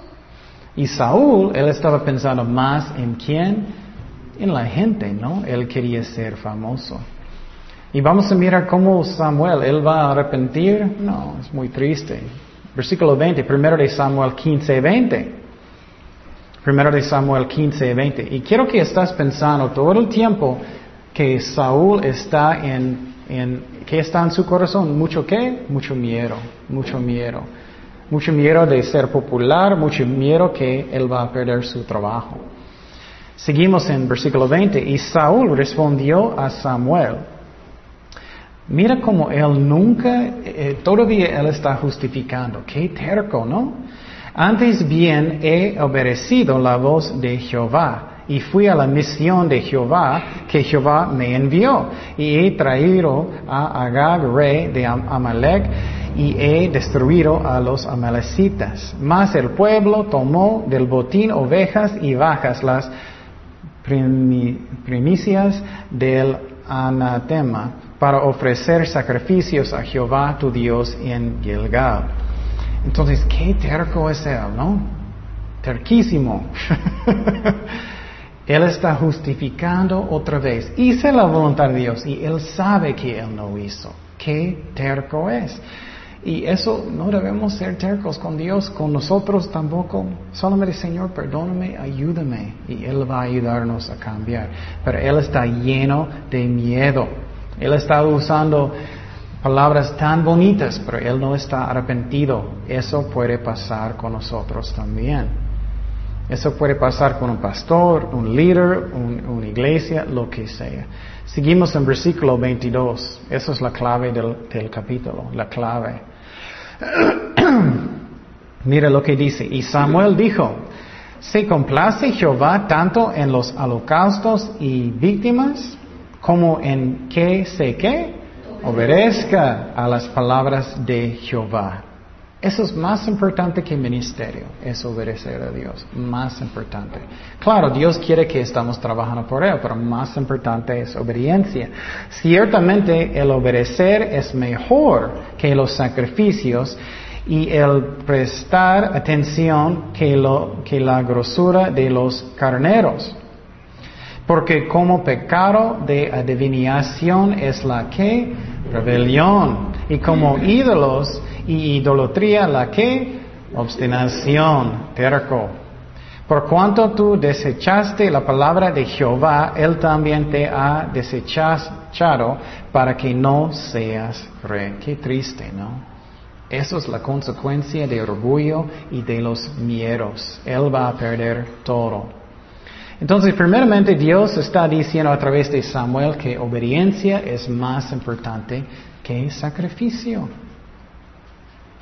Y Saúl, él estaba pensando más en quién, en la gente, ¿no? Él quería ser famoso. Y vamos a mirar cómo Samuel, él va a arrepentir. No, es muy triste. Versículo 20, primero de Samuel 15, 20. Primero de Samuel 15, 20. Y quiero que estás pensando todo el tiempo que Saúl está en, en, ¿qué está en su corazón? ¿Mucho qué? Mucho miedo, mucho miedo. Mucho miedo de ser popular, mucho miedo que él va a perder su trabajo. Seguimos en versículo 20. Y Saúl respondió a Samuel, Mira cómo él nunca, eh, todavía él está justificando. Qué terco, ¿no? Antes bien he obedecido la voz de Jehová y fui a la misión de Jehová que Jehová me envió y he traído a Agag, rey de Amalek, y he destruido a los amalecitas. Mas el pueblo tomó del botín ovejas y vacas las primicias del anatema para ofrecer sacrificios a Jehová tu Dios en Gilgal. Entonces, qué terco es él, ¿no? Terquísimo. él está justificando otra vez. Hice la voluntad de Dios y él sabe que él no hizo. Qué terco es. Y eso no debemos ser tercos con Dios, con nosotros tampoco. Solamente, Señor, perdóname, ayúdame. Y Él va a ayudarnos a cambiar. Pero Él está lleno de miedo. Él está usando palabras tan bonitas, pero Él no está arrepentido. Eso puede pasar con nosotros también. Eso puede pasar con un pastor, un líder, una iglesia, lo que sea. Seguimos en versículo 22. Esa es la clave del, capítulo, la clave. Mira lo que dice. Y Samuel dijo, ¿se complace Jehová tanto en los holocaustos y víctimas como en que se que obedezca a las palabras de Jehová? Eso es más importante que ministerio, es obedecer a Dios, más importante. Claro, Dios quiere que estamos trabajando por Él, pero más importante es obediencia. Ciertamente el obedecer es mejor que los sacrificios y el prestar atención que, lo, que la grosura de los carneros. Porque como pecado de adivinación es la que rebelión y como ídolos y idolatría la que obstinación, terco. Por cuanto tú desechaste la palabra de Jehová, Él también te ha desechado para que no seas rey. Qué triste, ¿no? Eso es la consecuencia de orgullo y de los miedos. Él va a perder todo. Entonces, primeramente, Dios está diciendo a través de Samuel que obediencia es más importante que sacrificio.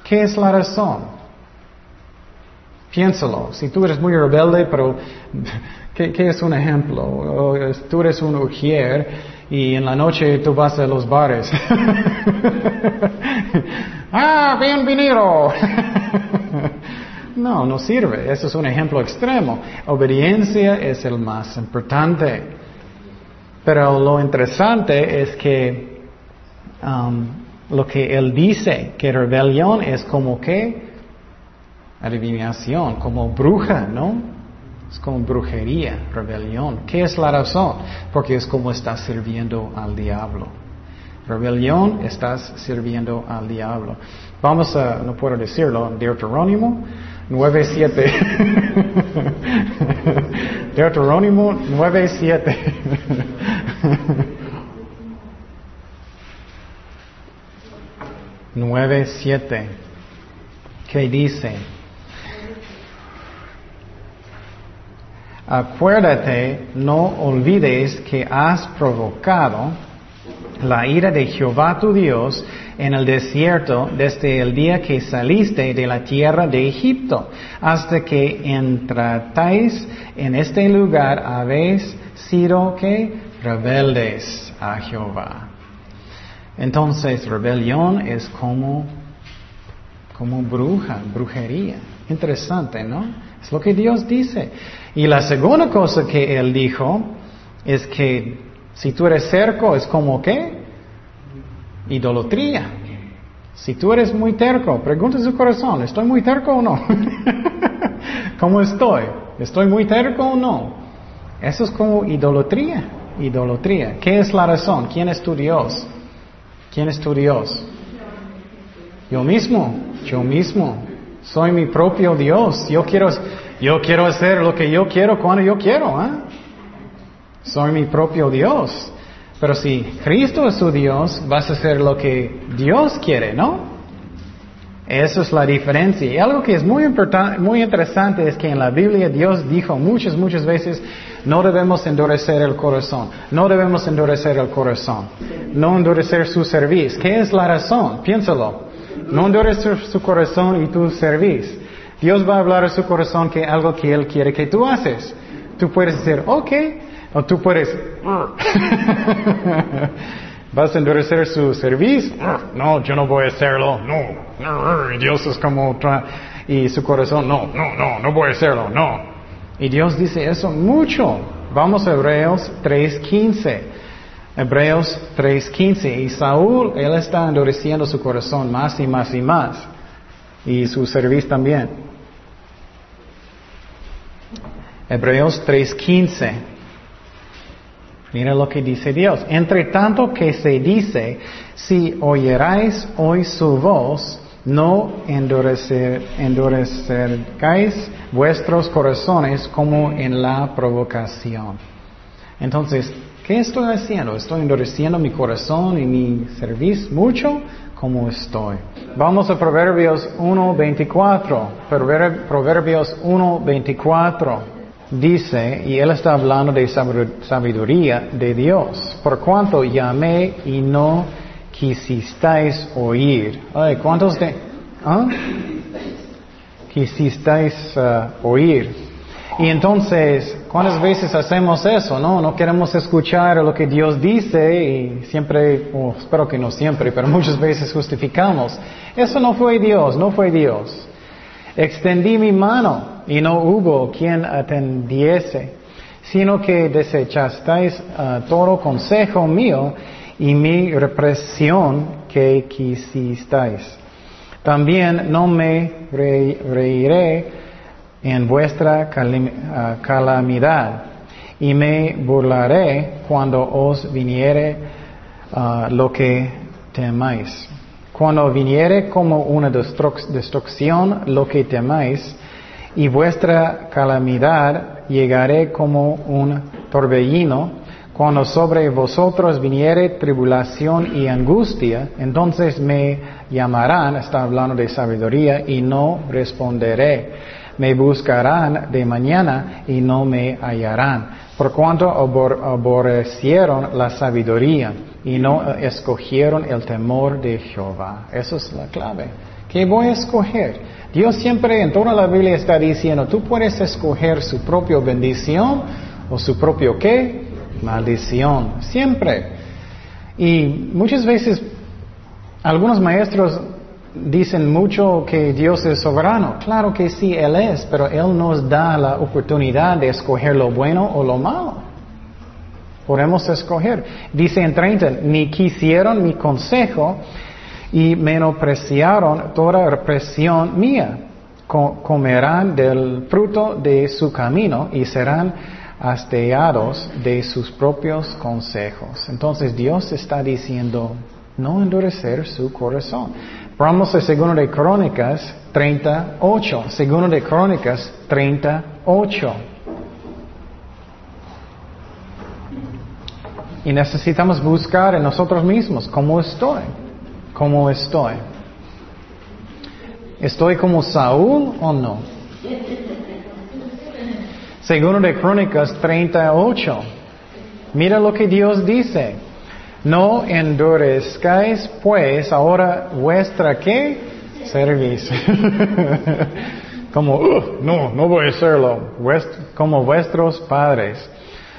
¿Qué es la razón? Piénsalo. Si tú eres muy rebelde, pero ¿qué, es un ejemplo? tú eres un ujier y en la noche tú vas a los bares. ¡Ah, bienvenido! no, no sirve. Eso es un ejemplo extremo. Obediencia es el más importante. Pero lo interesante es que um, lo que él dice, que rebelión es como que adivinación, como bruja, ¿no? Es como brujería, rebelión. ¿Qué es la razón? Porque es como estás sirviendo al diablo. Rebelión, estás sirviendo al diablo. Vamos a, no puedo decirlo, Deuterónimo 9.7. Deuterónimo 9.7. Nueve, siete. ¿Qué dice? Acuérdate, no olvides que has provocado la ira de Jehová tu Dios en el desierto desde el día que saliste de la tierra de Egipto, hasta que entratáis en este lugar habéis sido que rebeldes a Jehová. Entonces, rebelión es como como bruja, brujería. Interesante, ¿no? Es lo que Dios dice. Y la segunda cosa que Él dijo es que si tú eres cerco es como qué? Idolatría. Si tú eres muy terco, pregunta su corazón, ¿estoy muy terco o no? ¿Cómo estoy? ¿Estoy muy terco o no? Eso es como idolatría. Idolatría. ¿Qué es la razón? ¿Quién es tu Dios? ¿Quién es tu Dios? Yo mismo, yo mismo. Soy mi propio Dios. Yo quiero, yo quiero hacer lo que yo quiero cuando yo quiero. ¿eh? Soy mi propio Dios. Pero si Cristo es su Dios, vas a hacer lo que Dios quiere, ¿no? Esa es la diferencia. Y algo que es muy, muy interesante es que en la Biblia Dios dijo muchas, muchas veces, no debemos endurecer el corazón, no debemos endurecer el corazón, no endurecer su servicio. ¿Qué es la razón? Piénsalo. No endurecer su corazón y tu servís. Dios va a hablar a su corazón que algo que Él quiere que tú haces. Tú puedes decir, ok, o tú puedes, ¿vas a endurecer su servicio? No, yo no voy a hacerlo, no. Dios es como otra, y su corazón, no, no, no, no voy a hacerlo, no. Y Dios dice eso mucho. Vamos a Hebreos 3.15. Hebreos 3.15. Y Saúl, él está endureciendo su corazón más y más y más. Y su servicio también. Hebreos 3.15. Mira lo que dice Dios. Entre tanto que se dice, si oyerais hoy su voz, no endurecer, vuestros corazones como en la provocación. Entonces, ¿qué estoy haciendo? ¿Estoy endureciendo mi corazón y mi servicio mucho? ¿Cómo estoy? Vamos a Proverbios 1.24. Proverbios 1.24 dice, y él está hablando de sabiduría de Dios, por cuanto llamé y no quisisteis oír. ¿Cuántos de... ¿ah? Quisisteis uh, oír. Y entonces, ¿cuántas veces hacemos eso? No, no queremos escuchar lo que Dios dice y siempre, espero que no siempre, pero muchas veces justificamos. Eso no fue Dios, no fue Dios. Extendí mi mano y no hubo quien atendiese, sino que desechasteis uh, todo consejo mío y mi represión que quisisteis. También no me reiré en vuestra calamidad y me burlaré cuando os viniere uh, lo que temáis. Cuando viniere como una destrucción lo que temáis, y vuestra calamidad llegaré como un torbellino, cuando sobre vosotros viniere tribulación y angustia, entonces me llamarán, está hablando de sabiduría, y no responderé. Me buscarán de mañana y no me hallarán, por cuanto aborrecieron la sabiduría y no escogieron el temor de Jehová. Esa es la clave. ¿Qué voy a escoger? Dios siempre en toda la Biblia está diciendo, tú puedes escoger su propia bendición o su propio qué? Maldición. Siempre. Y muchas veces algunos maestros dicen mucho que Dios es soberano. Claro que sí, Él es, pero Él nos da la oportunidad de escoger lo bueno o lo malo. Podemos escoger. Dice en 30, ni quisieron mi consejo y menospreciaron toda represión mía. Comerán del fruto de su camino y serán hastiados de sus propios consejos. Entonces Dios está diciendo, no endurecer su corazón. Vamos a Segundo de Crónicas 38. Segundo de Crónicas 38. Y necesitamos buscar en nosotros mismos cómo estoy. ¿Cómo estoy? ¿Estoy como Saúl o no? Segundo de Crónicas 38. Mira lo que Dios dice. No endurezcáis pues ahora vuestra qué? Servicio. como, no, no voy a hacerlo. como vuestros padres.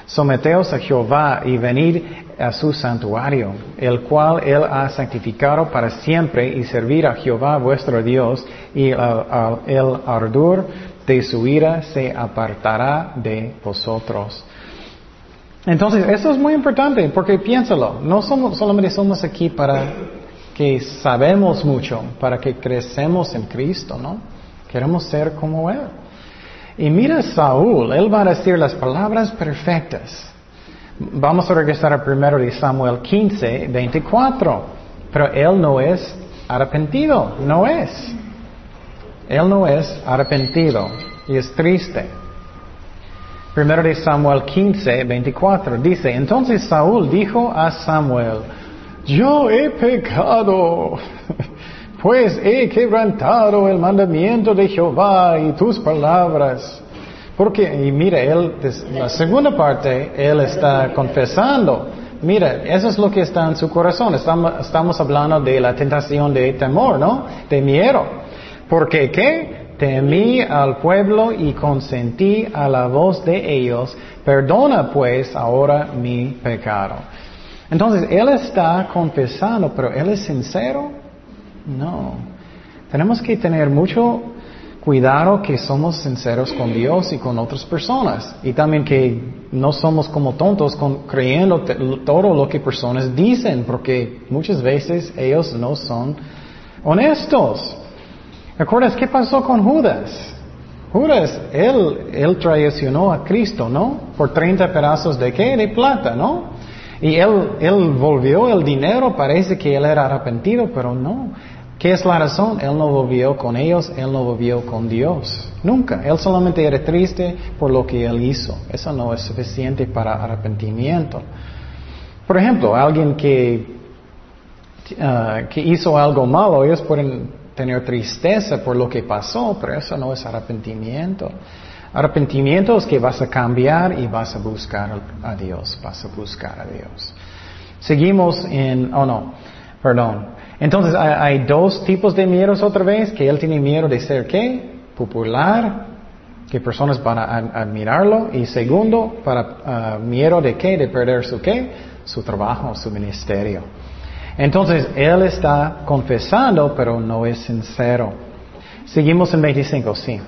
Someteos a Jehová y venid a su santuario, el cual él ha santificado para siempre, y servir a Jehová vuestro Dios, y el, ardor de su ira se apartará de vosotros. Entonces, eso es muy importante, porque piénsalo, no somos, solamente somos aquí para que sabemos mucho, para que crecemos en Cristo, ¿no? Queremos ser como Él. Y mira Saúl, él va a decir las palabras perfectas. Vamos a regresar al primero de Samuel 15, 24. Pero él no es arrepentido, no es. Él no es arrepentido y es triste. Primero de Samuel 15, 24 dice, entonces Saúl dijo a Samuel, yo he pecado, pues he quebrantado el mandamiento de Jehová y tus palabras. Porque, y mira, él, la segunda parte, él está confesando. Mira, eso es lo que está en su corazón. Estamos, hablando de la tentación de temor, ¿no? De miedo. Porque, ¿qué? Temí al pueblo y consentí a la voz de ellos. Perdona pues ahora mi pecado. Entonces, él está confesando, pero él es sincero. No. Tenemos que tener mucho cuidado que somos sinceros con Dios y con otras personas. Y también que no somos como tontos con, creyendo todo lo que personas dicen, porque muchas veces ellos no son honestos. ¿Recuerdas qué pasó con Judas? Judas, él, él traicionó a Cristo, ¿no? Por 30 pedazos de qué? De plata, ¿no? Y él, él volvió el dinero, parece que él era arrepentido, pero no. ¿Qué es la razón? Él no volvió con ellos, él no volvió con Dios. Nunca. Él solamente era triste por lo que él hizo. Eso no es suficiente para arrepentimiento. Por ejemplo, alguien que, uh, que hizo algo malo, ellos pueden tener tristeza por lo que pasó, pero eso no es arrepentimiento. Arrepentimiento es que vas a cambiar y vas a buscar a Dios, vas a buscar a Dios. Seguimos en, oh no, perdón. Entonces hay, dos tipos de miedos otra vez, que él tiene miedo de ser qué? Popular, que personas van a admirarlo. Y segundo, para miedo de qué? De perder su qué? Su trabajo, su ministerio. Entonces él está confesando, pero no es sincero. Seguimos en 25, sí.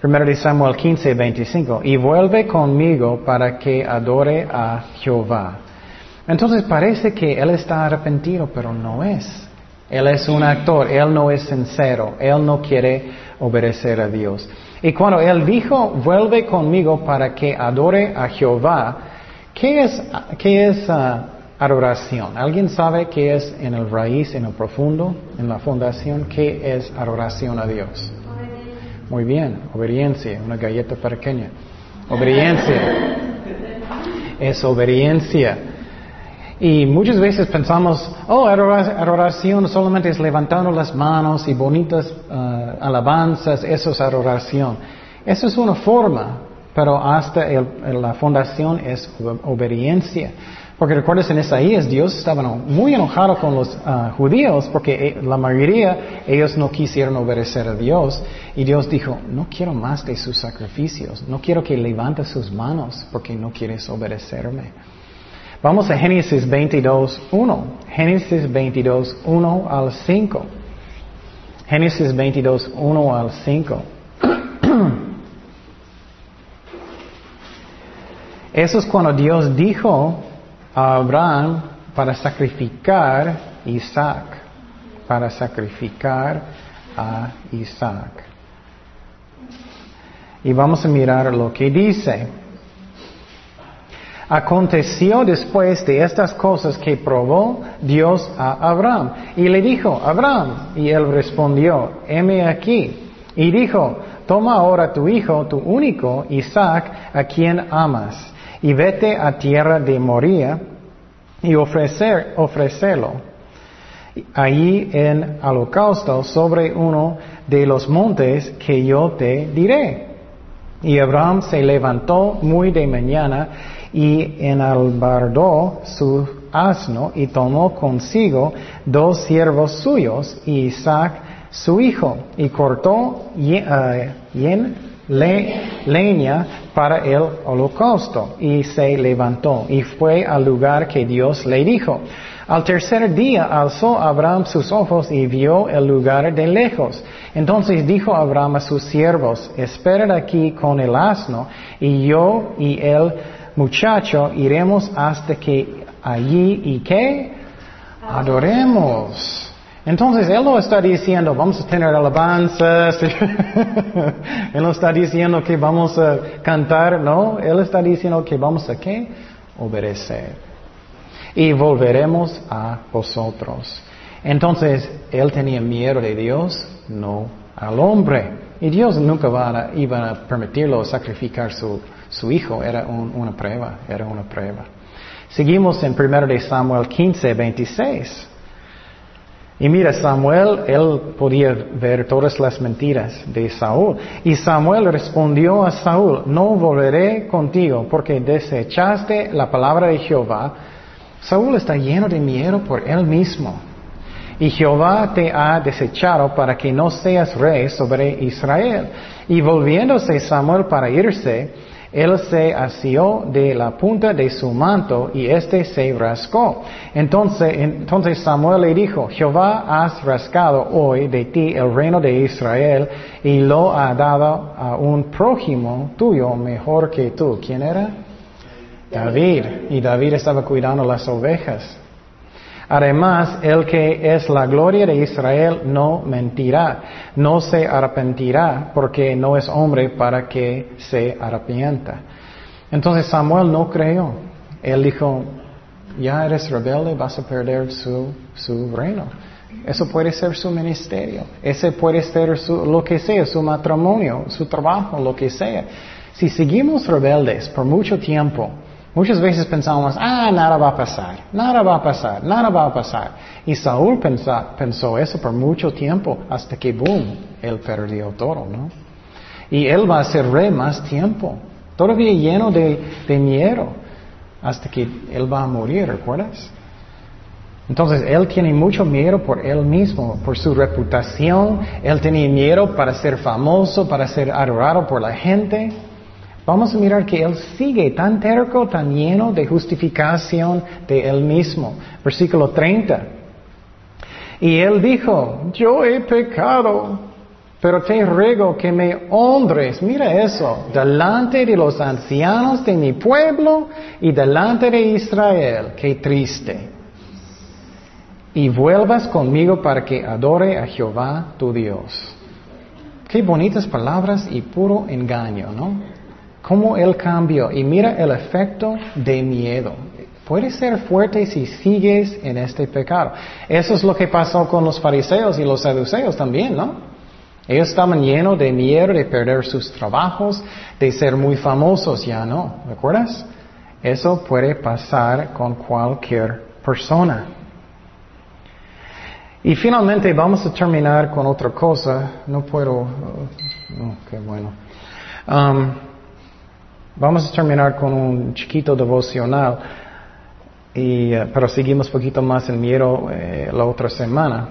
Primero de Samuel 15, 25. Y vuelve conmigo para que adore a Jehová. Entonces parece que él está arrepentido, pero no es. Él es un actor, él no es sincero, él no quiere obedecer a Dios. Y cuando él dijo, vuelve conmigo para que adore a Jehová, ¿qué es, qué es uh, adoración? ¿Alguien sabe qué es en el raíz, en el profundo, en la fundación? ¿Qué es adoración a Dios? Muy bien, obediencia, una galleta pequeña. Obediencia. Es obediencia. Y muchas veces pensamos, oh, adoración solamente es levantando las manos y bonitas uh, alabanzas, eso es adoración. Eso es una forma, pero hasta la fundación es obediencia. Porque recuerdas en Isaías, Dios estaba muy enojado con los uh, judíos porque eh, la mayoría, ellos no quisieron obedecer a Dios. Y Dios dijo, no quiero más de sus sacrificios, no quiero que levantes sus manos porque no quieres obedecerme. Vamos a Génesis 22, 1. Génesis 22, 1 al 5. Génesis 22, 1 al 5. Eso es cuando Dios dijo a Abraham para sacrificar Isaac, para sacrificar a Isaac. Y vamos a mirar lo que dice. Aconteció después de estas cosas que probó Dios a Abraham y le dijo, Abraham, y él respondió, heme aquí. Y dijo, toma ahora tu hijo, tu único, Isaac, a quien amas y vete a tierra de Moría y ofrecer, ofrecelo allí en holocausto sobre uno de los montes que yo te diré. Y Abraham se levantó muy de mañana y enalbardó su asno y tomó consigo dos siervos suyos y Isaac su hijo y cortó y, uh, le, leña para el holocausto. Y se levantó y fue al lugar que Dios le dijo. Al tercer día alzó Abraham sus ojos y vio el lugar de lejos. Entonces dijo Abraham a sus siervos, esperad aquí con el asno, y yo y el muchacho iremos hasta que allí y que adoremos. Entonces Él no está diciendo, vamos a tener alabanzas, Él no está diciendo que vamos a cantar, no, Él está diciendo que vamos a qué? Obedecer y volveremos a vosotros. Entonces, él tenía miedo de Dios, no al hombre. Y Dios nunca va a, iba a permitirlo sacrificar su, su hijo. Era una prueba, era una prueba. Seguimos en 1 de Samuel 15, 26. Y mira, Samuel, él podía ver todas las mentiras de Saúl. Y Samuel respondió a Saúl, no volveré contigo porque desechaste la palabra de Jehová Saúl está lleno de miedo por él mismo. Y Jehová te ha desechado para que no seas rey sobre Israel. Y volviéndose Samuel para irse, él se asió de la punta de su manto y éste se rascó. Entonces, entonces Samuel le dijo, Jehová has rascado hoy de ti el reino de Israel y lo ha dado a un prójimo tuyo mejor que tú. ¿Quién era? David. Y David estaba cuidando las ovejas. Además, el que es la gloria de Israel no mentirá, no se arrepentirá, porque no es hombre para que se arrepienta. Entonces Samuel no creyó. Él dijo, ya eres rebelde, vas a perder su, su reino. Eso puede ser su ministerio. Ese puede ser lo que sea, su matrimonio, su trabajo, lo que sea. Si seguimos rebeldes por mucho tiempo, Muchas veces pensamos, ah, nada va a pasar, nada va a pasar, nada va a pasar. Y Saúl pensó, eso por mucho tiempo, hasta que, boom, él perdió todo, ¿no? Y él va a ser rey más tiempo, todavía lleno de, de miedo, hasta que él va a morir, ¿recuerdas? Entonces, él tiene mucho miedo por él mismo, por su reputación, él tenía miedo para ser famoso, para ser adorado por la gente. Vamos a mirar que él sigue tan terco, tan lleno de justificación de él mismo. Versículo 30. Y él dijo, yo he pecado, pero te ruego que me honres, mira eso, delante de los ancianos de mi pueblo y delante de Israel. Qué triste. Y vuelvas conmigo para que adore a Jehová tu Dios. Qué bonitas palabras y puro engaño, ¿no? Cómo él cambió. Y mira el efecto de miedo. Puede ser fuerte si sigues en este pecado. Eso es lo que pasó con los fariseos y los saduceos también, ¿no? Ellos estaban llenos de miedo de perder sus trabajos, de ser muy famosos, ya no, ¿recuerdas? Eso puede pasar con cualquier persona. Y finalmente vamos a terminar con otra cosa. No puedo. Oh, qué bueno. Um, Vamos a terminar con un chiquito devocional, y, eh, pero seguimos un poquito más en miedo eh, la otra semana.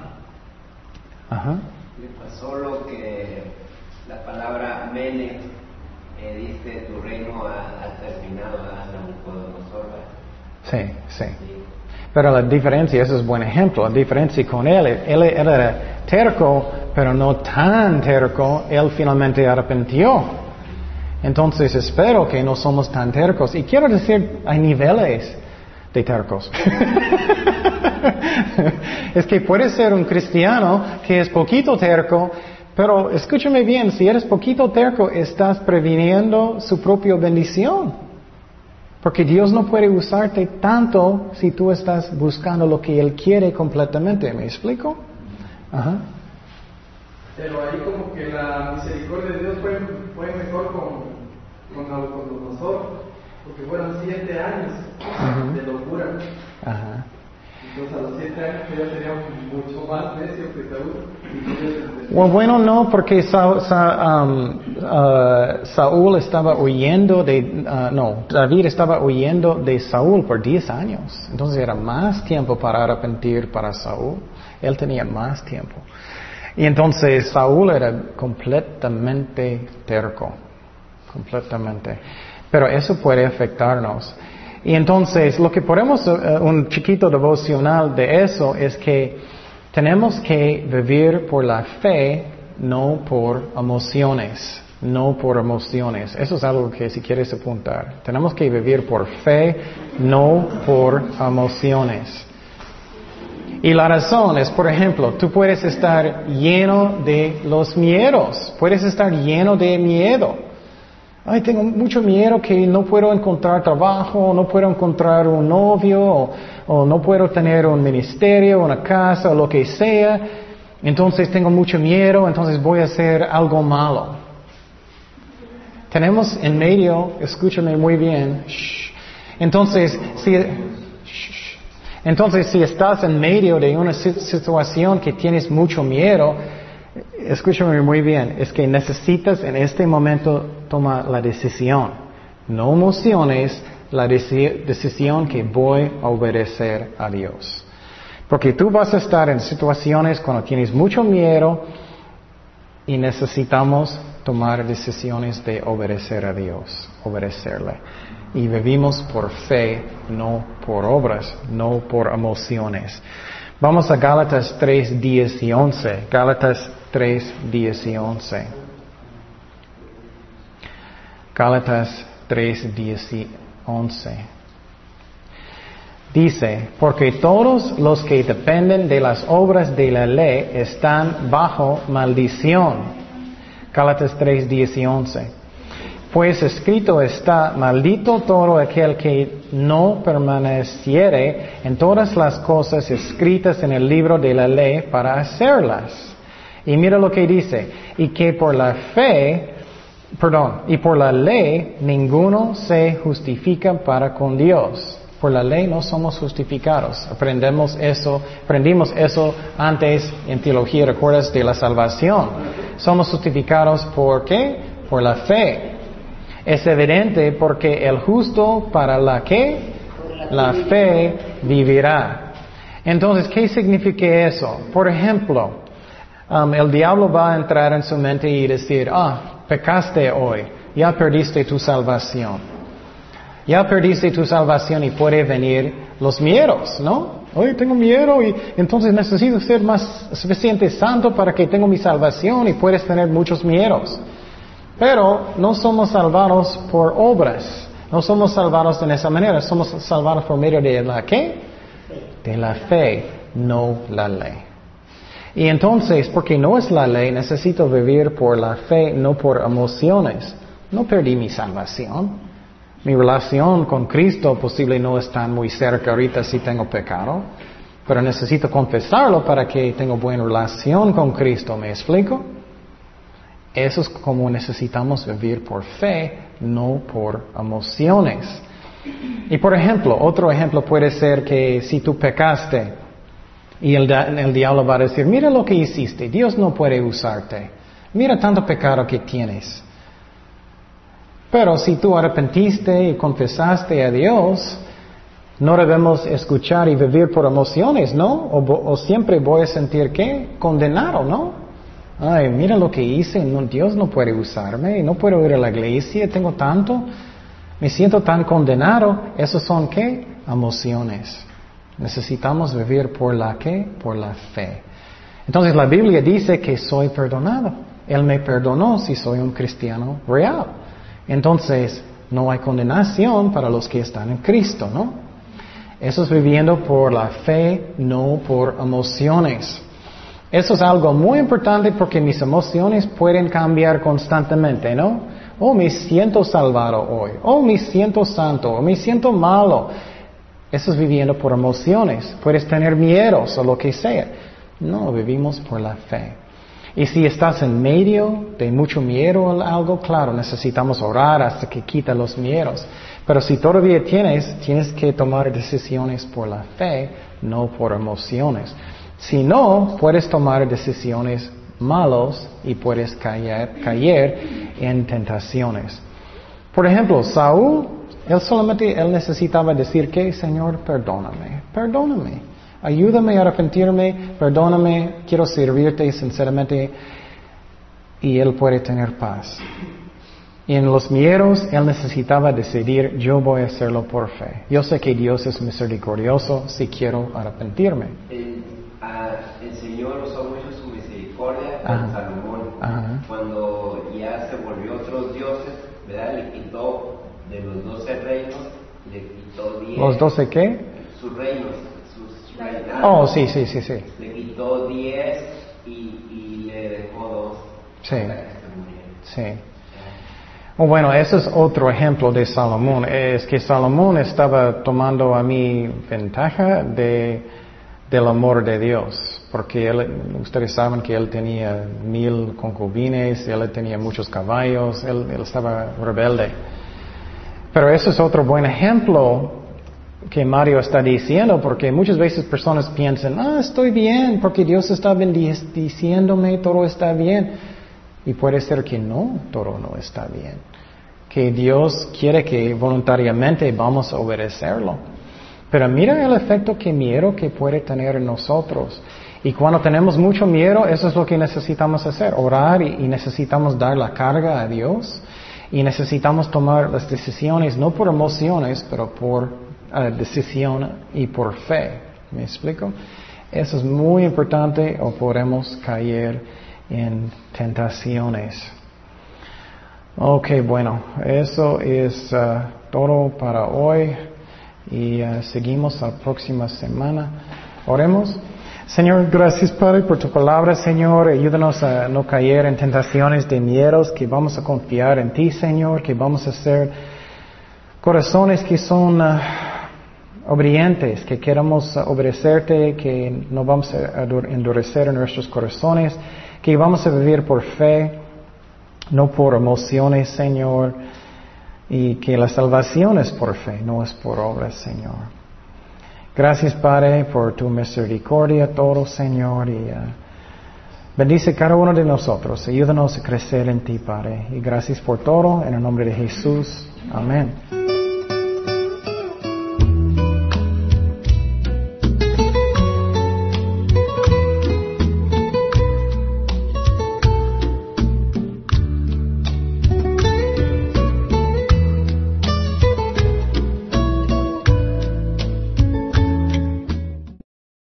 Ajá. Me pasó lo que la palabra Mene eh, dice, tu reino ha, terminado, Sí, sí, sí. Pero la diferencia, ese es buen ejemplo, la diferencia con él, él era terco, pero no tan terco, él finalmente arrepintió. Entonces espero que no somos tan tercos. Y quiero decir, hay niveles de tercos. es que puedes ser un cristiano que es poquito terco, pero escúchame bien, si eres poquito terco, estás previniendo su propia bendición. Porque Dios no puede usarte tanto si tú estás buscando lo que Él quiere completamente. ¿Me explico? Ajá. Pero ahí como que la misericordia de Dios fue, fue mejor con, con, nosotros, porque fueron siete años de locura. Ajá. Entonces a los siete años ya sería mucho más necio que Saúl. Well, bueno, no, porque Sa Sa um, uh, Saúl estaba huyendo de, uh, no, David estaba huyendo de Saúl por diez años. Entonces era más tiempo para arrepentir para Saúl. Él tenía más tiempo. Y entonces Saúl era completamente terco completamente. Pero eso puede afectarnos. Y entonces, lo que podemos, uh, un chiquito devocional de eso es que tenemos que vivir por la fe, no por emociones. No por emociones. Eso es algo que si quieres apuntar. Tenemos que vivir por fe, no por emociones. Y la razón es, por ejemplo, tú puedes estar lleno de los miedos, puedes estar lleno de miedo. Ay, tengo mucho miedo que no puedo encontrar trabajo, no puedo encontrar un novio, o, no puedo tener un ministerio, una casa, o lo que sea. Entonces tengo mucho miedo, entonces voy a hacer algo malo. Tenemos en medio, escúchame muy bien, entonces, si, entonces, si estás en medio de una situación que tienes mucho miedo, escúchame muy bien, es que necesitas en este momento tomar la decisión. No emociones, la decisión que voy a obedecer a Dios. Porque tú vas a estar en situaciones cuando tienes mucho miedo y necesitamos tomar decisiones de obedecer a Dios, obedecerle y vivimos por fe, no por obras, no por emociones. Vamos a Gálatas 3, 10 y 11. Gálatas 3, 10 y 11. Gálatas 3, 10 y 11. Dice, porque todos los que dependen de las obras de la ley están bajo maldición. Gálatas 3, 10 y 11. Pues escrito está, maldito todo aquel que no permaneciere en todas las cosas escritas en el libro de la ley para hacerlas. Y mira lo que dice, y que por la fe, perdón, y por la ley ninguno se justifica para con Dios. Por la ley no somos justificados. Aprendemos eso, aprendimos eso antes en teología, recuerdas, de la salvación. Somos justificados por qué? Por la fe. Es evidente porque el justo para la que la fe vivirá. Entonces, ¿qué significa eso? Por ejemplo, um, el diablo va a entrar en su mente y decir, ah, pecaste hoy, ya perdiste tu salvación. Ya perdiste tu salvación y puede venir los miedos, ¿no? Hoy tengo miedo y entonces necesito ser más suficiente santo para que tenga mi salvación y puedes tener muchos miedos. Pero no somos salvados por obras. No somos salvados de esa manera. Somos salvados por medio de la qué? De la fe, no la ley. Y entonces, porque no es la ley, necesito vivir por la fe, no por emociones. No perdí mi salvación. Mi relación con Cristo posible no está muy cerca ahorita si tengo pecado. Pero necesito confesarlo para que tenga buena relación con Cristo. ¿Me explico? Eso es como necesitamos vivir por fe, no por emociones. Y por ejemplo, otro ejemplo puede ser que si tú pecaste y el, el, diablo va a decir, mira lo que hiciste, Dios no puede usarte, mira tanto pecado que tienes. Pero si tú arrepentiste y confesaste a Dios, no debemos escuchar y vivir por emociones, ¿no? O, o siempre voy a sentir que condenado, ¿no? Ay, mira lo que hice, Dios no puede usarme, no puedo ir a la iglesia, tengo tanto, me siento tan condenado. Esos son qué? Emociones. Necesitamos vivir por la qué? Por la fe. Entonces la Biblia dice que soy perdonado. Él me perdonó si soy un cristiano real. Entonces no hay condenación para los que están en Cristo, ¿no? Eso es viviendo por la fe, no por emociones. Eso es algo muy importante porque mis emociones pueden cambiar constantemente, ¿no? Oh, me siento salvado hoy. Oh, me siento santo. Oh, me siento malo. Eso es viviendo por emociones. Puedes tener miedos o lo que sea. No, vivimos por la fe. Y si estás en medio de mucho miedo o algo, claro, necesitamos orar hasta que quita los miedos. Pero si todavía tienes, tienes que tomar decisiones por la fe, no por emociones. Si no, puedes tomar decisiones malos y puedes caer, caer en tentaciones. Por ejemplo, Saúl, él solamente él necesitaba decir que, Señor, perdóname, perdóname, ayúdame a arrepentirme, perdóname, quiero servirte sinceramente y él puede tener paz. Y en los miedos él necesitaba decidir, yo voy a hacerlo por fe. Yo sé que Dios es misericordioso si quiero arrepentirme. El, ah, el Señor usó mucho su misericordia Ajá. Salomón. Ajá. Cuando ya se volvió otros dioses, ¿verdad? Le quitó de los doce reinos, le quitó diez. ¿Los doce qué? Sus reinos, sus reinados. Oh, sí, sí, sí, sí. Le quitó diez y, y le dejó dos. Sí. Sí. Oh, bueno, ese es otro ejemplo de Salomón. Es que Salomón estaba tomando a mí ventaja de, del amor de Dios. Porque él, ustedes saben que él tenía mil concubines, él tenía muchos caballos, él, él estaba rebelde. Pero eso es otro buen ejemplo que Mario está diciendo, porque muchas veces personas piensan, ah, estoy bien, porque Dios está bendiciéndome, todo está bien. Y puede ser que no, todo no está bien. Que Dios quiere que voluntariamente vamos a obedecerlo. Pero mira el efecto que miedo que puede tener en nosotros. Y cuando tenemos mucho miedo, eso es lo que necesitamos hacer, orar y, y necesitamos dar la carga a Dios. Y necesitamos tomar las decisiones no por emociones, pero por eh, decisión y por fe. ¿Me explico? Eso es muy importante o podemos caer en tentaciones. Ok, bueno, eso es uh, todo para hoy y uh, seguimos la próxima semana. Oremos. Señor, gracias Padre por tu palabra, Señor. Ayúdanos a no caer en tentaciones de miedos, que vamos a confiar en ti, Señor, que vamos a ser corazones que son uh, obedientes, que queramos obedecerte, que no vamos a endurecer en nuestros corazones, que vamos a vivir por fe, no por emociones, Señor, y que la salvación es por fe, no es por obras, Señor. Gracias, Padre, por tu misericordia, todo, Señor, y uh, bendice cada uno de nosotros. Ayúdanos a crecer en ti, Padre. Y gracias por todo, en el nombre de Jesús. Amén.